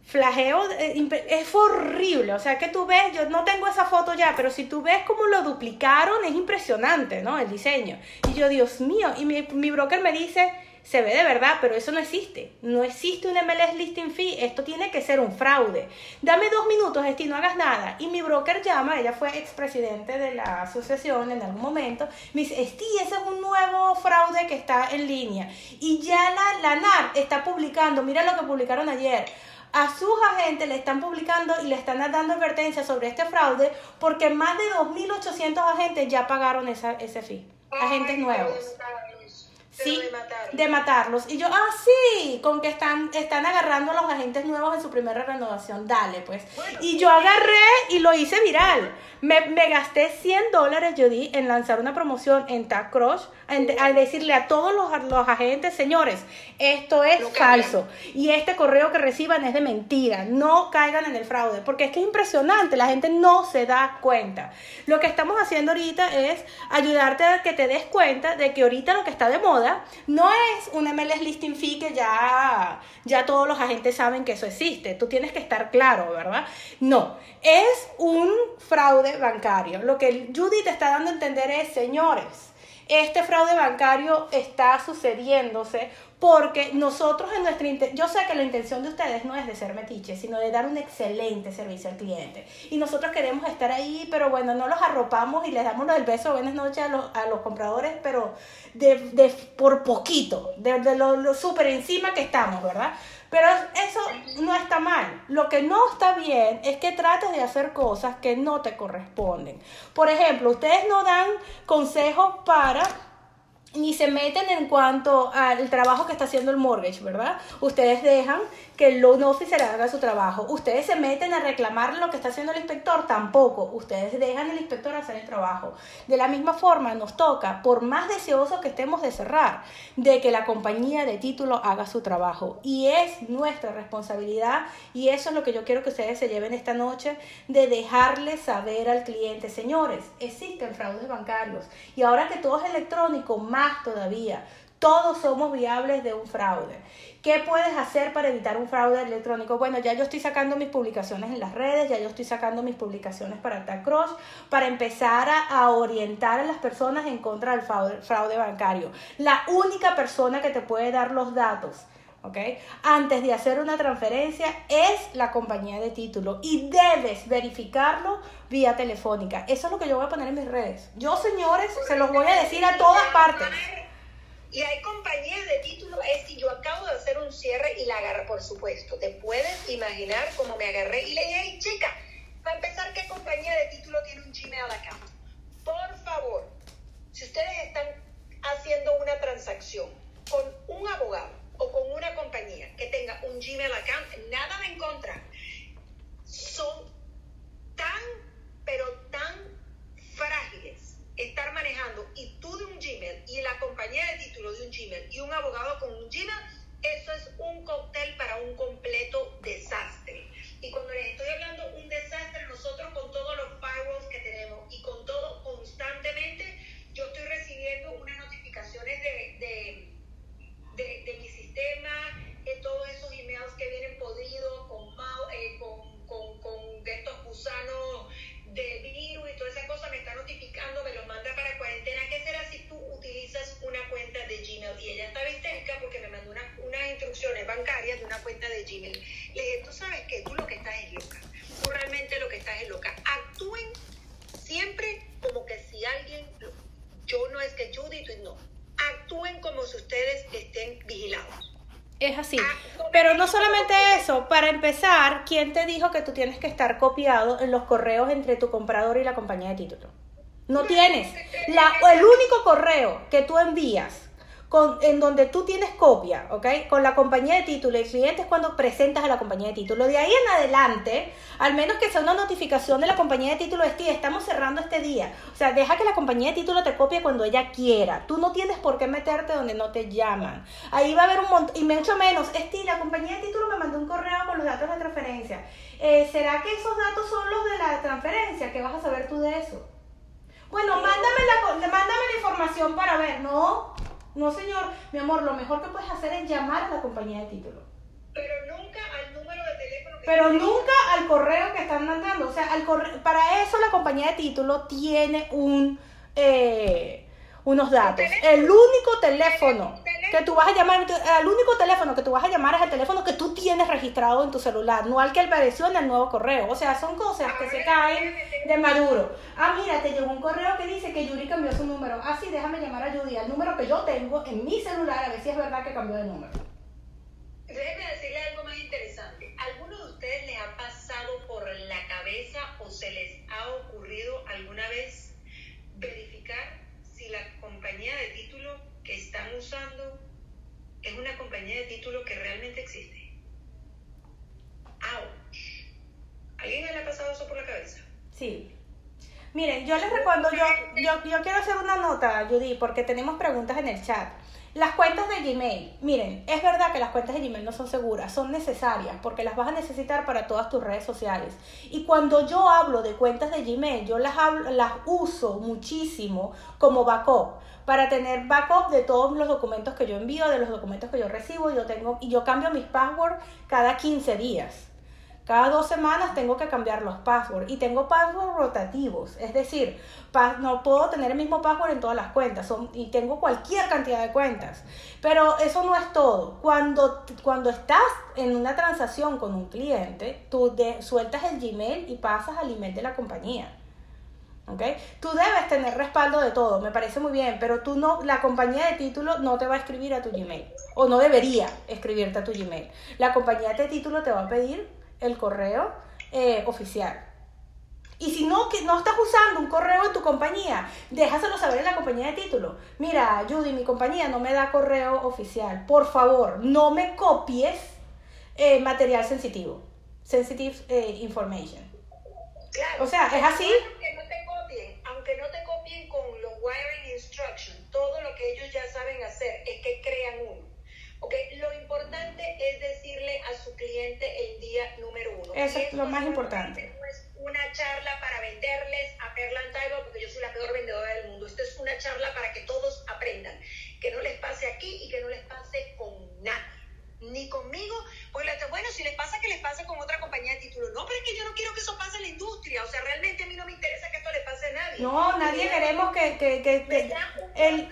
flageo eh, es horrible. O sea, que tú ves, yo no tengo esa foto ya, pero si tú ves cómo lo duplicaron, es impresionante, ¿no? El diseño. Y yo, Dios mío, y mi, mi broker me dice se ve de verdad, pero eso no existe. No existe un MLS listing fee. Esto tiene que ser un fraude. Dame dos minutos, Esti, no hagas nada. Y mi broker llama, ella fue expresidente de la asociación en algún momento. Me dice, Esti, ese es un nuevo fraude que está en línea. Y ya la, la NAR está publicando, mira lo que publicaron ayer a sus agentes le están publicando y le están dando advertencias sobre este fraude porque más de 2.800 agentes ya pagaron esa, ese fee. Agentes nuevos. Sí, de, matarlos. Y yo, ah, sí, con que están, están agarrando a los agentes nuevos en su primera renovación. Dale, pues. y yo agarré y lo hice viral. Me, me gasté 100 dólares, yo di, en lanzar una promoción en TagCrush, al decirle a todos los, los, agentes, señores, esto es falso. Y este correo que reciban es de mentira. No caigan en el fraude. Porque es que es impresionante, la gente no se da cuenta. Lo que estamos haciendo ahorita es ayudarte a que te des cuenta de que ahorita lo que está de moda no es un MLS listing fee que ya, ya todos los agentes saben que eso existe. Tú tienes que estar claro, ¿verdad? No, es un fraude bancario. Lo que Judy te está dando a entender es, señores, este fraude bancario está sucediéndose porque nosotros en nuestra yo sé que la intención de ustedes no es de ser metiches, sino de dar un excelente servicio al cliente. Y nosotros queremos estar ahí, pero bueno, no los arropamos y les damos el beso buenas noches a los, a los compradores, pero de, de por poquito, de, de lo, lo súper encima que estamos, ¿verdad? Pero eso no está mal. Lo que no está bien es que trates de hacer cosas que no te corresponden. Por ejemplo, ustedes no dan consejos para ni se meten en cuanto al trabajo que está haciendo el mortgage, ¿verdad? Ustedes dejan que el loan officer haga su trabajo. Ustedes se meten a reclamar lo que está haciendo el inspector, tampoco. Ustedes dejan al inspector hacer el trabajo. De la misma forma, nos toca, por más deseosos que estemos de cerrar, de que la compañía de título haga su trabajo. Y es nuestra responsabilidad, y eso es lo que yo quiero que ustedes se lleven esta noche, de dejarle saber al cliente, señores, existen fraudes bancarios. Y ahora que todo es electrónico, más todavía. Todos somos viables de un fraude. ¿Qué puedes hacer para evitar un fraude electrónico? Bueno, ya yo estoy sacando mis publicaciones en las redes, ya yo estoy sacando mis publicaciones para TACROSS, para empezar a, orientar a las personas en contra del fraude, bancario. La única persona que te puede dar los datos ¿ok? Antes de hacer una transferencia es la compañía de título y debes verificarlo vía telefónica. Eso es lo que yo voy a poner en mis redes. Yo, señores, se los voy a decir a todas partes.
Y hay compañías de título, es que yo acabo de hacer un cierre y la agarré, por supuesto. Te puedes imaginar cómo me agarré y le dije, hey, chica, para empezar, ¿qué compañía de título tiene un Gmail account? Por favor, si ustedes están haciendo una transacción con un abogado o con una compañía que tenga un Gmail account, nada me encontra. Son tan, pero tan frágiles estar manejando y tú de un Gmail y la compañía de título de un Gmail y un abogado con un Gmail, eso es un cóctel para un completo desastre. Y cuando les estoy hablando un desastre, nosotros con todos los firewalls que tenemos y con todo constantemente, yo estoy recibiendo unas notificaciones de, de, de, de mi sistema, de todos esos emails que vienen podridos, con, eh, con, con, con estos gusanos de virus y toda esa cosa me está notificando, me los manda para cuarentena. ¿Qué será si tú utilizas una cuenta de Gmail? Y ella estaba histérica porque me mandó una, unas instrucciones bancarias de una cuenta de Gmail. Le dije, tú sabes que tú lo que estás es loca. Tú realmente lo que estás es loca. Actúen siempre como que si alguien, yo no es que Judith, no. Actúen como si ustedes estén vigilados
es así. Pero no solamente eso, para empezar, ¿quién te dijo que tú tienes que estar copiado en los correos entre tu comprador y la compañía de título? No tienes. La, el único correo que tú envías en donde tú tienes copia, ¿ok? Con la compañía de título el cliente es cuando presentas a la compañía de título. De ahí en adelante, al menos que sea una notificación de la compañía de título, es que estamos cerrando este día. O sea, deja que la compañía de título te copie cuando ella quiera. Tú no tienes por qué meterte donde no te llaman. Ahí va a haber un montón, y mucho menos, Esti, la compañía de título me mandó un correo con los datos de transferencia. Eh, ¿Será que esos datos son los de la transferencia? ¿Qué vas a saber tú de eso? Bueno, mándame la, mándame la información para ver, ¿no? No, señor, mi amor, lo mejor que puedes hacer es llamar a la compañía de título.
Pero nunca al número de teléfono. Que
Pero nunca al correo que están mandando. O sea, al para eso la compañía de título tiene un... Eh, unos datos. El único teléfono que tú vas a llamar, el único teléfono que tú vas a llamar es el teléfono que tú tienes registrado en tu celular, no al que apareció en el nuevo correo. O sea, son cosas que se caen de maduro. Ah, mira, te llegó un correo que dice que Yuri cambió su número. Ah, sí, déjame llamar a Yuri, al número que yo tengo en mi celular, a ver si es verdad que cambió de número.
Déjeme decirle algo más interesante. ¿Alguno de ustedes les ha pasado por la cabeza o se les ha ocurrido alguna vez verificar la compañía de título que están usando es una compañía de título que realmente existe. ¡Auch! ¿Alguien le ha pasado eso por la cabeza?
Sí. Miren, yo les recuerdo, yo, yo quiero hacer una nota, Judy, porque tenemos preguntas en el chat. Las cuentas de Gmail, miren, es verdad que las cuentas de Gmail no son seguras, son necesarias porque las vas a necesitar para todas tus redes sociales. Y cuando yo hablo de cuentas de Gmail, yo las, las uso muchísimo como backup para tener backup de todos los documentos que yo envío, de los documentos que yo recibo, yo tengo y yo cambio mis passwords cada 15 días. Cada dos semanas tengo que cambiar los passwords y tengo passwords rotativos, es decir, no puedo tener el mismo password en todas las cuentas y tengo cualquier cantidad de cuentas. Pero eso no es todo. Cuando, cuando estás en una transacción con un cliente, tú sueltas el Gmail y pasas al email de la compañía. ¿Okay? Tú debes tener respaldo de todo, me parece muy bien, pero tú no, la compañía de título no te va a escribir a tu Gmail, o no debería escribirte a tu Gmail. La compañía de título te va a pedir el correo eh, oficial. Y si no, que no estás usando un correo en tu compañía, déjaselo saber en la compañía de título. Mira, Judy, mi compañía no me da correo oficial. Por favor, no me copies eh, material sensitivo. Sensitive eh, information.
Claro.
O sea, es así.
Aunque no te copien, aunque no te copien con los wiring instructions, todo lo que ellos ya saben hacer es que crean uno. Okay, lo importante es decirle a su cliente el día número uno.
Eso es lo más importante.
No es una charla para venderles a Perlan Taibo, porque yo soy la peor vendedora del mundo. Esto es una charla para que todos aprendan. Que no les pase aquí y que no les pase con nadie. Ni conmigo, porque bueno, si les pasa, que les pase con otra compañía de títulos. No, pero es que yo no quiero que eso pase en la industria. O sea, realmente a mí no me interesa que esto le pase a nadie.
No, nadie queremos que, que, que, que el,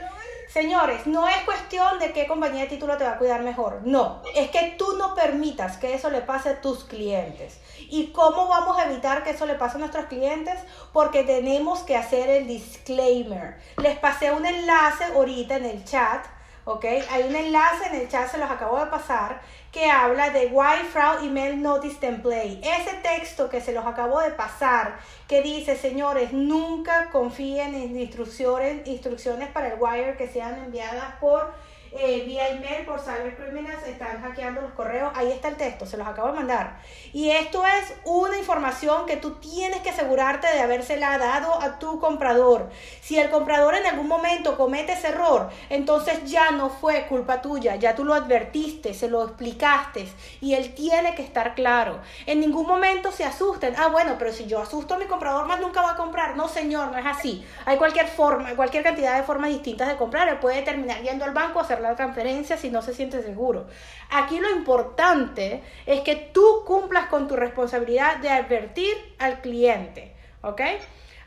Señores, no es cuestión de qué compañía de título te va a cuidar mejor. No, es que tú no permitas que eso le pase a tus clientes. ¿Y cómo vamos a evitar que eso le pase a nuestros clientes? Porque tenemos que hacer el disclaimer. Les pasé un enlace ahorita en el chat. ¿Ok? Hay un enlace en el chat, se los acabo de pasar, que habla de Why Fraud Email Notice Template. Ese texto que se los acabo de pasar, que dice, señores, nunca confíen en instrucciones, instrucciones para el wire que sean enviadas por eh, vía email por cybercriminals están hackeando los correos. Ahí está el texto, se los acabo de mandar. Y esto es una información que tú tienes que asegurarte de habérsela dado a tu comprador. Si el comprador en algún momento comete ese error, entonces ya no fue culpa tuya, ya tú lo advertiste, se lo explicaste y él tiene que estar claro. En ningún momento se asusten. Ah, bueno, pero si yo asusto a mi comprador, más nunca va a comprar. No, señor, no es así. Hay cualquier forma, cualquier cantidad de formas distintas de comprar. Él puede terminar yendo al banco a hacer la transferencia si no se siente seguro. Aquí lo importante es que tú cumplas con tu responsabilidad de advertir al cliente, ¿ok?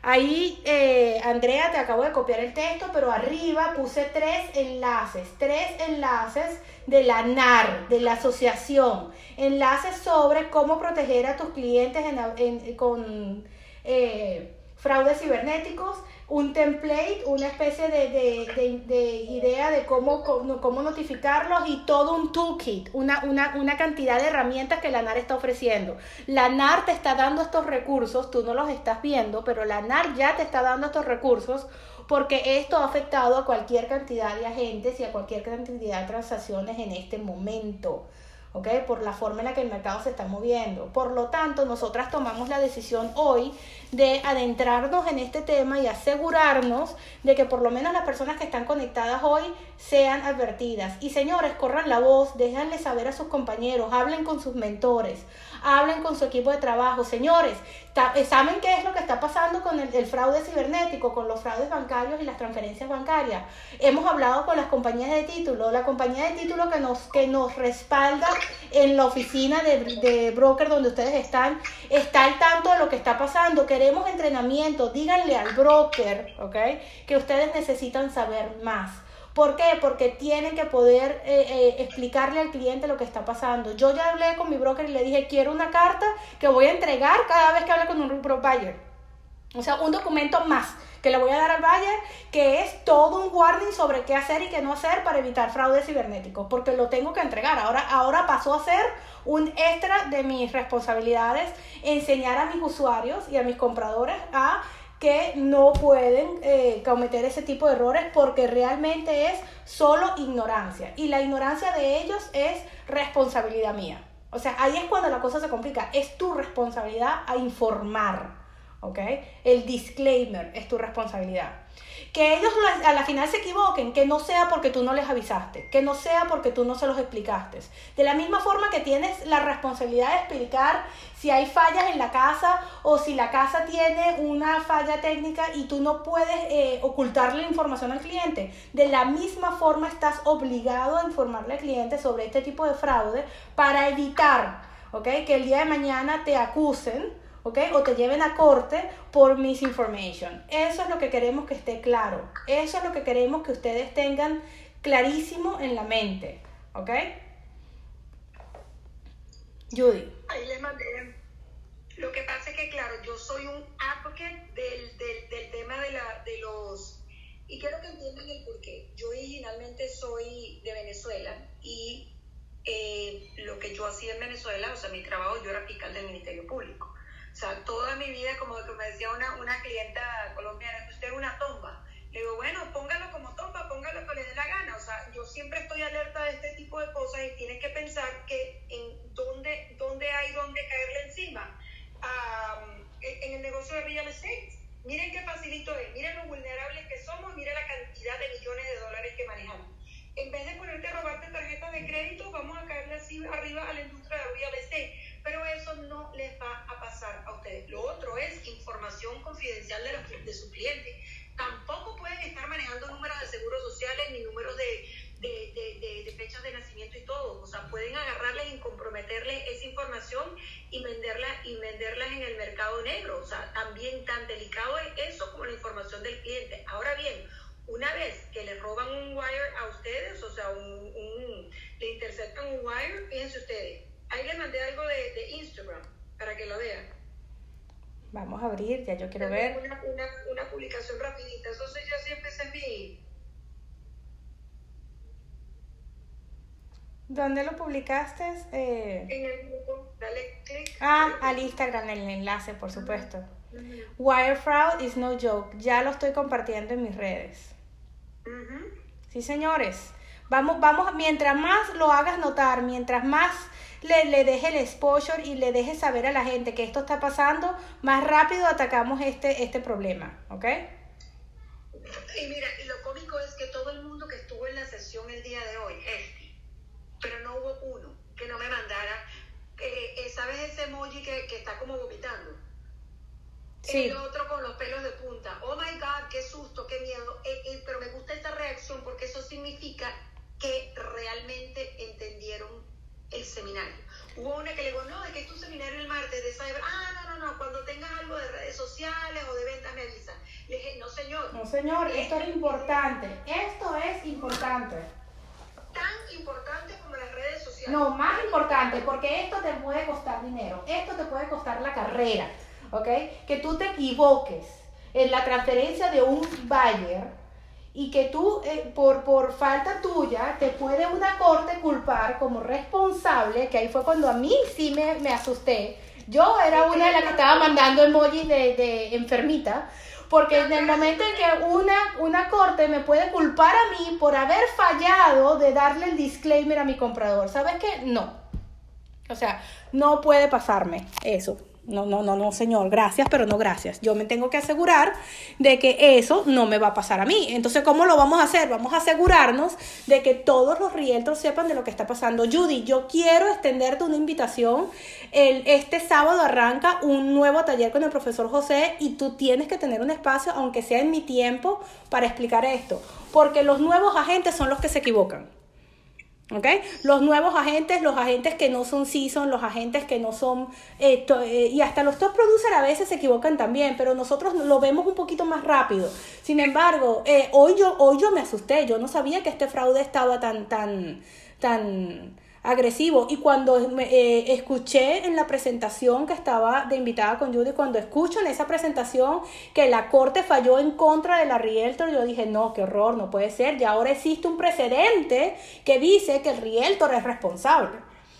Ahí, eh, Andrea, te acabo de copiar el texto, pero arriba puse tres enlaces, tres enlaces de la NAR, de la asociación, enlaces sobre cómo proteger a tus clientes con eh, fraudes cibernéticos un template, una especie de, idea de cómo, cómo, notificarlos y todo un toolkit, una, una, una cantidad de herramientas que la NAR está ofreciendo. La NAR te está dando estos recursos, tú no los estás viendo, pero la NAR ya te está dando estos recursos porque esto ha afectado a cualquier cantidad de agentes y a cualquier cantidad de transacciones en este momento. ¿ok? Por la forma en la que el mercado se está moviendo. Por lo tanto, nosotras tomamos la decisión hoy de adentrarnos en este tema y asegurarnos de que por lo menos las personas que están conectadas hoy sean advertidas. Y señores, corran la voz, déjenle saber a sus compañeros, hablen con sus mentores, hablen con su equipo de trabajo. Señores, eh, ¿saben qué es lo que está pasando con el, el, fraude cibernético, con los fraudes bancarios y las transferencias bancarias? Hemos hablado con las compañías de título, la compañía de título que nos, que nos respalda en la oficina de, de broker donde ustedes están, está al tanto de lo que está pasando. Queremos entrenamiento, díganle al broker, ¿ok? Que ustedes necesitan saber más. ¿Por qué? Porque tienen que poder eh, eh, explicarle al cliente lo que está pasando. Yo ya hablé con mi broker y le dije, quiero una carta que voy a entregar cada vez que hable con un buyer. O sea, un documento más que le voy a dar al buyer, que es todo un warning sobre qué hacer y qué no hacer para evitar fraude cibernético, porque lo tengo que entregar. Ahora, ahora pasó a ser un extra de mis responsabilidades enseñar a mis usuarios y a mis compradores a que no pueden eh, cometer ese tipo de errores porque realmente es solo ignorancia. Y la ignorancia de ellos es responsabilidad mía. O sea, ahí es cuando la cosa se complica. Es tu responsabilidad a informar. ¿Ok? El disclaimer es tu responsabilidad. Que ellos a la final se equivoquen, que no sea porque tú no les avisaste, que no sea porque tú no se los explicaste. De la misma forma que tienes la responsabilidad de explicar si hay fallas en la casa o si la casa tiene una falla técnica y tú no puedes eh, ocultarle información al cliente. De la misma forma estás obligado a informarle al cliente sobre este tipo de fraude para evitar ¿okay? que el día de mañana te acusen ¿ok? O te lleven a corte por misinformation. Eso es lo que queremos que esté claro. Eso es lo que queremos que ustedes tengan clarísimo en la mente, ¿ok? Judy.
Ahí les mandé. Lo que pasa es que, claro, yo soy un advocate del, del, del tema de, la, de los... Y quiero que entiendan el porqué. Yo originalmente soy de Venezuela y eh, lo que yo hacía en Venezuela, o sea, mi trabajo, yo era fiscal del Ministerio Público. O sea, toda mi vida, como me decía una, una clienta colombiana, usted es una tomba. Le digo, bueno, póngalo como tomba, póngalo que le dé la gana. O sea, yo siempre estoy alerta de este tipo de cosas y tienes que pensar que en dónde, dónde hay dónde caerle encima. en el negocio de real estate. Miren qué facilito es, miren lo vulnerables que somos, miren la cantidad de millones de dólares que manejamos. En vez de ponerte a robarte tarjetas de crédito, vamos a caerle así arriba a la industria de real estate pero eso no les va a pasar a ustedes. Lo otro es información confidencial de, los, de sus clientes. Tampoco pueden estar manejando números de seguros sociales ni números de, de, de, fechas de nacimiento y todo. O sea, pueden agarrarles y comprometerles esa información y venderla y venderlas en el mercado negro. O sea, también tan delicado es eso como la información del cliente. Ahora bien, una vez que le roban un wire a ustedes, o sea, un, le interceptan un wire, fíjense ustedes, Ahí le mandé algo de, de Instagram para que lo vean.
Vamos a abrir, ya yo quiero ver.
Una, una, una publicación rapidita. Entonces yo siempre es mi...
¿Dónde lo publicaste?
Eh... En el grupo, dale clic.
Ah, al Instagram, el enlace, por supuesto. Wire fraud is no joke. Ya lo estoy compartiendo en mis redes. Sí, señores. Vamos, vamos, mientras más lo hagas notar, mientras más le, le deje el exposure y le deje saber a la gente que esto está pasando, más rápido atacamos este, este problema, ¿ok?
Y mira, y lo cómico es que todo el mundo que estuvo en la sesión el día de hoy, este, pero no hubo uno que no me mandara, eh, eh, ¿sabes ese emoji que, que está como vomitando? Sí. El otro con los pelos de punta. Oh my God, qué susto, qué miedo. Eh, pero me gusta esta reacción porque eso significa que realmente entendieron el seminario. Hubo una que le digo, no, es que es tu seminario el martes de cyber. Ah, no, no, no, cuando tengas algo de redes sociales o de ventas me avisas. Le dije, no, señor.
No, señor, esto es importante. Esto es importante.
Tan importante como las redes sociales.
No, más importante, porque esto te puede costar dinero. Esto te puede costar la carrera. ¿Ok? Que tú te equivoques en la transferencia de un buyer y que tú, eh, por, por falta tuya, te puede una corte culpar como responsable, que ahí fue cuando a mí sí me, me asusté. Yo era una de las que estaba mandando emojis de, de enfermita, porque en el momento en que una, una corte me puede culpar a mí por haber fallado de darle el disclaimer a mi comprador, ¿sabes qué? No. O sea, no puede pasarme eso. No, no, no, no, señor, gracias, pero no gracias. Yo me tengo que asegurar de que eso no me va a pasar a mí. Entonces, ¿cómo lo vamos a hacer? Vamos a asegurarnos de que todos los realtors sepan de lo que está pasando. Judy, yo quiero extenderte una invitación. El, este sábado arranca un nuevo taller con el profesor José y tú tienes que tener un espacio, aunque sea en mi tiempo, para explicar esto. Porque los nuevos agentes son los que se equivocan. ¿Okay? Los nuevos agentes, los agentes que no son season, los agentes que no son, eh, eh, y hasta los top producers a veces se equivocan también, pero nosotros lo vemos un poquito más rápido. Sin embargo, eh, hoy, yo, hoy yo me asusté, yo no sabía que este fraude estaba tan, tan, tan, agresivo. Y cuando eh, escuché en la presentación que estaba de invitada con Judy, cuando escucho en esa presentación que la corte falló en contra de la Realtor, yo dije, no, qué horror, no puede ser. Y ahora existe un precedente que dice que el Realtor es responsable.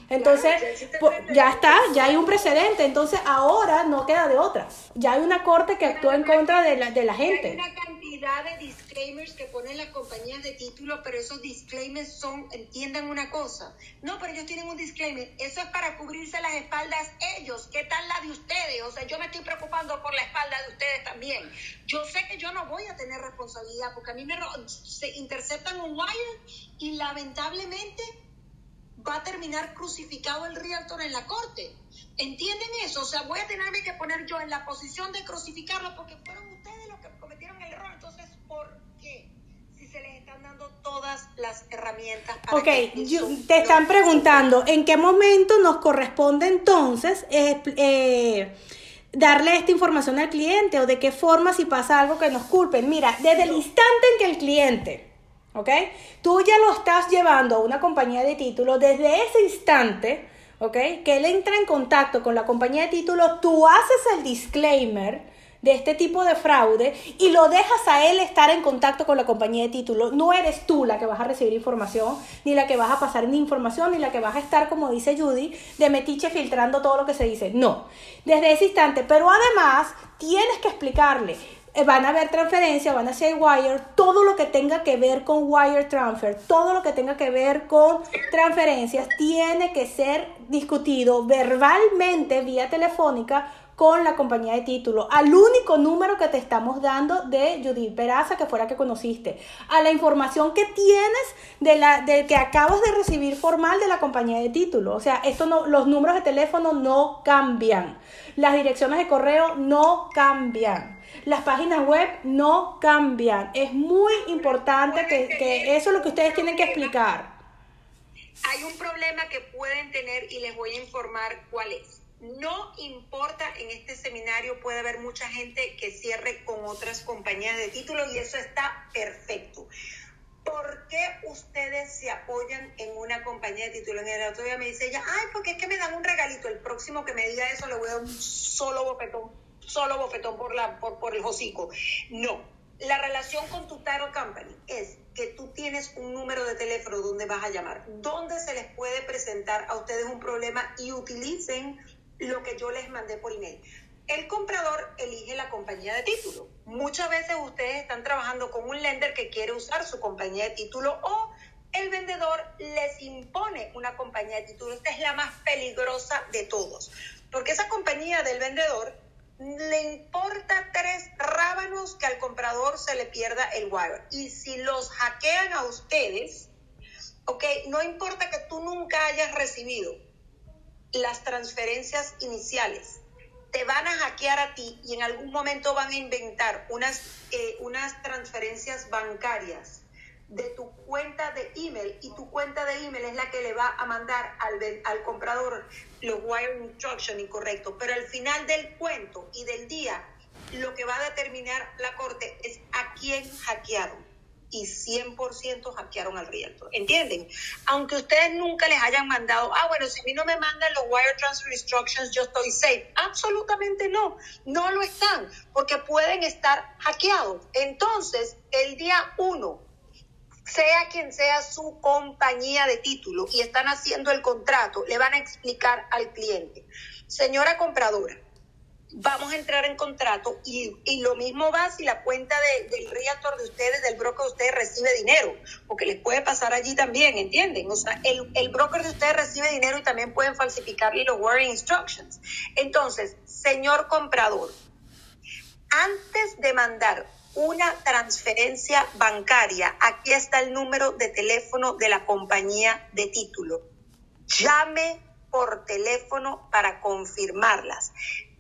Entonces, ya, está, ya hay un precedente. Entonces, ahora no queda de otra. Ya hay una corte que actúa en contra de la, de la gente
de disclaimers que ponen las compañías de título, pero esos disclaimers son, entiendan una cosa, no, pero ellos tienen un disclaimer, eso es para cubrirse las espaldas ellos, ¿qué tal la de ustedes? O sea, yo me estoy preocupando por la espalda de ustedes también. Yo sé que yo no voy a tener responsabilidad porque a mí me se interceptan un wire y lamentablemente va a terminar crucificado el realtor en la corte. ¿Entienden eso? O sea, voy a tenerme que poner yo en la posición de crucificarlo porque fueron ¿por qué? Si se les están dando todas las herramientas. Para
ok, te están preguntando, ¿en qué momento nos corresponde entonces eh, darle esta información al cliente o de qué forma si pasa algo que nos culpen? Mira, desde el instante en que el cliente... ¿Ok? Tú ya lo estás llevando a una compañía de títulos desde ese instante, ¿ok? Que él entra en contacto con la compañía de títulos, tú haces el disclaimer de este tipo de fraude y lo dejas a él estar en contacto con la compañía de títulos. No eres tú la que vas a recibir información, ni la que vas a pasar ni información, ni la que vas a estar, como dice Judy, de metiche filtrando todo lo que se dice. No, desde ese instante. Pero además tienes que explicarle. Eh, van a haber transferencias, van a ser wire, todo lo que tenga que ver con wire transfer, todo lo que tenga que ver con transferencias tiene que ser discutido verbalmente vía telefónica con la compañía de título, al único número que te estamos dando de Judith Peraza, que fuera que conociste, a la información que tienes de la de que acabas de recibir formal de la compañía de título. O sea, esto no, los números de teléfono no cambian, las direcciones de correo no cambian. Las páginas web no cambian. Es muy importante que, que eso es lo que ustedes tienen que explicar.
Hay un problema que pueden tener y les voy a informar cuál es no importa, en este seminario puede haber mucha gente que cierre con otras compañías de títulos y eso está perfecto. ¿Por qué ustedes se apoyan en una compañía de títulos? En el otro día me dice ella, ay, porque es que me dan un regalito. El próximo que me diga eso le voy a dar un solo bofetón, solo bofetón por, la, por, por el hocico. No, La relación con tu title company es que tú tienes un número de teléfono donde vas a llamar, donde se les puede presentar a ustedes un problema y utilicen lo que yo les mandé por email. El comprador elige la compañía de título. Muchas veces ustedes están trabajando con un lender que quiere usar su compañía de título o el vendedor les impone una compañía de título. Esta es la más peligrosa de todos, porque esa compañía del vendedor le importa tres rábanos que al comprador se le pierda el wire. Y si los hackean a ustedes, ok, no importa que tú nunca hayas recibido las transferencias iniciales, te van a hackear a ti y en algún momento van a inventar unas, eh, unas transferencias bancarias de tu cuenta de email y tu cuenta de email es la que le va a mandar al, al comprador los wire instructions incorrectos. Pero al final del cuento y del día, lo que va a determinar la corte es a quién hackearon. Y 100% hackearon al realtor. ¿Entienden? Aunque ustedes nunca les hayan mandado, ah, bueno, si a mí no me mandan los wire transfer instructions, yo estoy safe. Absolutamente no. No lo están, porque pueden estar hackeados. Entonces, el día uno sea quien sea su compañía de título y están haciendo el contrato, le van a explicar al cliente, señora compradora, vamos a entrar en contrato y, lo mismo va si la cuenta del realtor de ustedes, del broker de ustedes recibe dinero, porque les puede pasar allí también, ¿entienden? O sea, el, el broker de ustedes recibe dinero y también pueden falsificarle los wording instructions. Entonces, señor comprador, antes de mandar una transferencia bancaria, aquí está el número de teléfono de la compañía de título. Llame por teléfono para confirmarlas.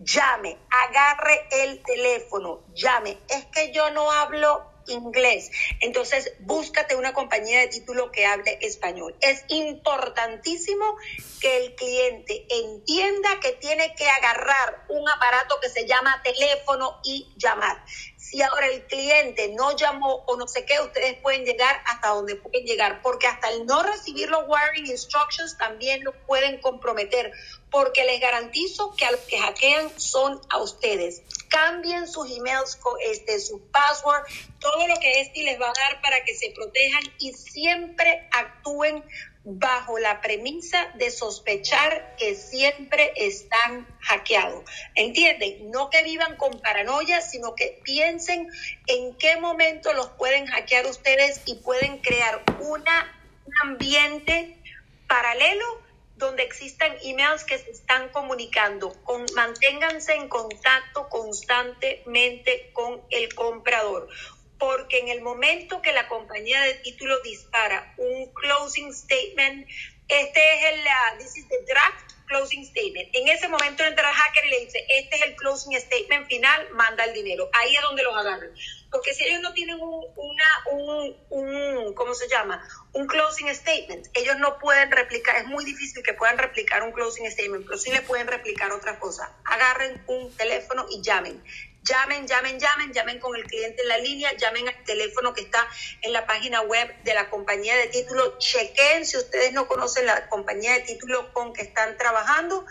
Llame, agarre el teléfono, llame. Es que yo no hablo inglés. Entonces, búscate una compañía de título que hable español. Es importantísimo que el cliente entienda que tiene que agarrar un aparato que se llama teléfono y llamar si ahora el cliente no llamó o no sé qué, ustedes pueden llegar hasta donde pueden llegar, porque hasta el no recibir los wiring instructions también lo pueden comprometer, porque les garantizo que a los que hackean son a ustedes. Cambien sus emails, este, su password, todo lo que este les va a dar para que se protejan y siempre actúen bajo la premisa de sospechar que siempre están hackeados. ¿Entienden? No que vivan con paranoia, sino que piensen en qué momento los pueden hackear ustedes y pueden crear un ambiente paralelo donde existan emails que se están comunicando. Con, manténganse en contacto constantemente con el comprador porque en el momento que la compañía de título dispara un closing statement, este es el, uh, this is the draft closing statement. En ese momento entra el hacker y le dice, este es el closing statement final, manda el dinero. Ahí es donde los agarran. Porque si ellos no tienen un, una, un, un, ¿cómo se llama? Un closing statement, ellos no pueden replicar, es muy difícil que puedan replicar un closing statement, pero sí le pueden replicar otra cosa. Agarren un teléfono y llamen. Llamen, llamen, llamen, llamen con el cliente en la línea, llamen al teléfono que está en la página web de la compañía de título. Chequen si ustedes no conocen la compañía de título con que están trabajando,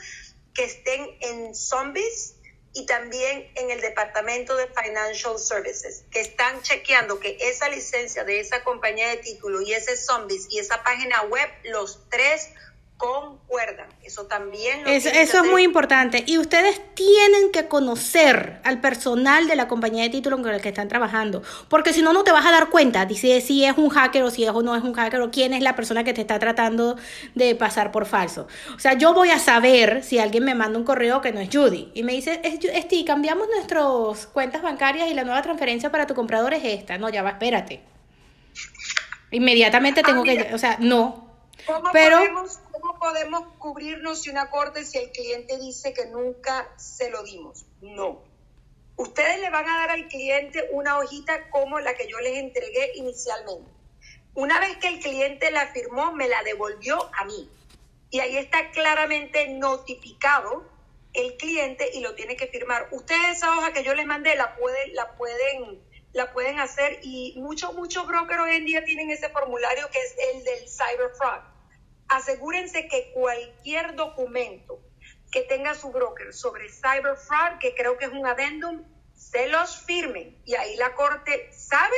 que estén en Zombies y también en el departamento de Financial Services, que están chequeando que esa licencia de esa compañía de título y ese Zombies y esa página web, los tres concuerdan. Eso también
Eso, es muy importante. Y ustedes tienen que conocer al personal de la compañía de título con el que están trabajando. Porque si no, no te vas a dar cuenta de si, es un hacker o si es o no es un hacker o quién es la persona que te está tratando de pasar por falso. O sea, yo voy a saber si alguien me manda un correo que no es Judy y me dice, es, ti, cambiamos nuestras cuentas bancarias y la nueva transferencia para tu comprador es esta. No, ya va, espérate. Inmediatamente tengo ah, que, o sea, no. Pero
¿cómo podemos cubrirnos si una corte si el cliente dice que nunca se lo dimos? No. Ustedes le van a dar al cliente una hojita como la que yo les entregué inicialmente. Una vez que el cliente la firmó, me la devolvió a mí. Y ahí está claramente notificado el cliente y lo tiene que firmar. Ustedes esa hoja que yo les mandé la pueden, la pueden, la pueden hacer y muchos, muchos brokers hoy en día tienen ese formulario que es el del cyber fraud asegúrense que cualquier documento que tenga su broker sobre cyber fraud, que creo que es un addendum, se los firmen y ahí la corte sabe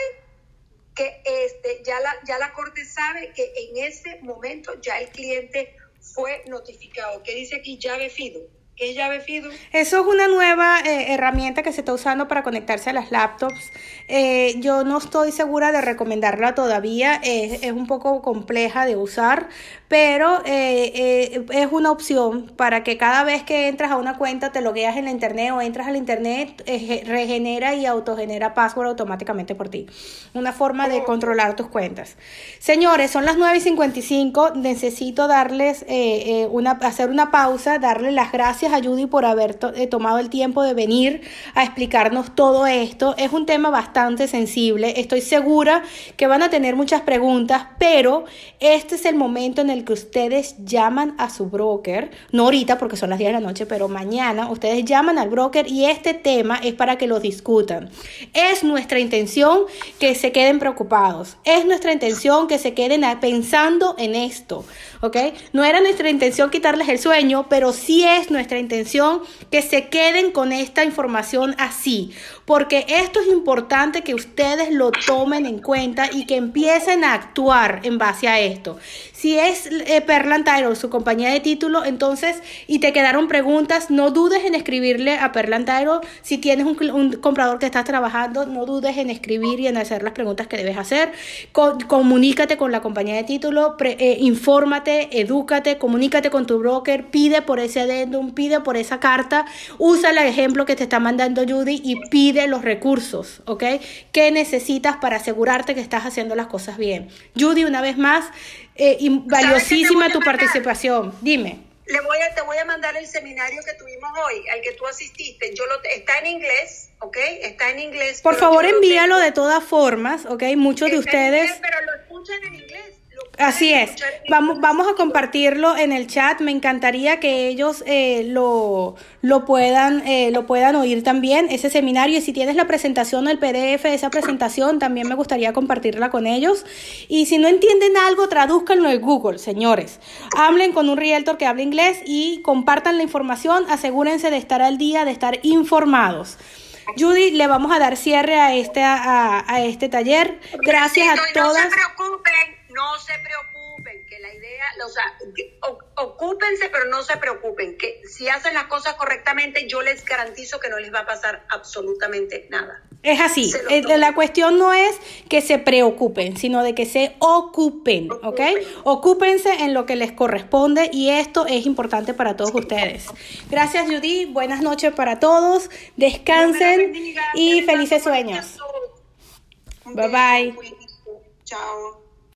que este, ya, la, ya la corte sabe que en ese momento ya el cliente fue notificado. ¿Qué dice aquí? Llave FIDO. ¿Qué es llave FIDO?
Eso es una nueva eh, herramienta que se está usando para conectarse a las laptops. Eh, yo no estoy segura de recomendarla todavía. es un poco compleja de usar, pero eh, es una opción para que cada vez que entras a una cuenta, te logueas en la internet o entras al internet, regenera y autogenera password automáticamente por ti. Una forma de controlar tus cuentas. Señores, son las 9 y 55. Necesito darles una, hacer una pausa, darles las gracias a Judy por haber eh, tomado el tiempo de venir a explicarnos todo esto. Es un tema bastante sensible. Estoy segura que van a tener muchas preguntas, pero este es el momento en el que ustedes llaman a su broker, no ahorita porque son las 10 de la noche, pero mañana ustedes llaman al broker y este tema es para que lo discutan. Es nuestra intención que se queden preocupados. Es nuestra intención que se queden pensando en esto, ¿ok? No era nuestra intención quitarles el sueño, pero sí es nuestra intención que se queden con esta información así, porque esto es importante que ustedes lo tomen en cuenta y que empiecen a actuar en base a esto. Si es eh, Perlan su compañía de título, entonces, y te quedaron preguntas, no dudes en escribirle a Perlan. Si tienes un, comprador que estás trabajando, no dudes en escribir y en hacer las preguntas que debes hacer. comunícate con la compañía de título, eh, infórmate, edúcate, comunícate con tu broker, pide por ese adendum, pide por esa carta, usa el ejemplo que te está mandando Judy y pide los recursos, ¿ok? ¿Qué necesitas para asegurarte que estás haciendo las cosas bien? Judy, una vez más, eh, valiosísima tu participación. Dime.
Le voy a, te voy a mandar el seminario que tuvimos hoy, al que tú asististe. Yo lo, está en inglés, ¿ok? Está en inglés.
Por favor, envíalo de todas formas, ¿ok? Muchos de ustedes...
pero lo escuchan en inglés.
Así es. Vamos, vamos a compartirlo en el chat. Me encantaría que ellos eh, lo, lo, puedan, eh, lo puedan oír también, ese seminario. Y si tienes la presentación, el PDF de esa presentación, también me gustaría compartirla con ellos. Y si no entienden algo, tradúzcanlo en Google, señores. Hablen con un realtor que hable inglés y compartan la información. Asegúrense de estar al día, de estar informados. Judy, le vamos a dar cierre a este, a, a este taller. Gracias a todas.
No se preocupen no se preocupen, que la idea, o sea, ocúpense, pero no se preocupen, que si hacen las cosas correctamente, yo les garantizo que no les va a pasar absolutamente nada.
Es así, eh, la cuestión no es que se preocupen, sino de que se ocupen, ¿ok? Ocúpense en lo que les corresponde y esto es importante para todos ustedes. Gracias Judy, buenas noches para todos, descansen y felices sueños. Bye bye.
Chao.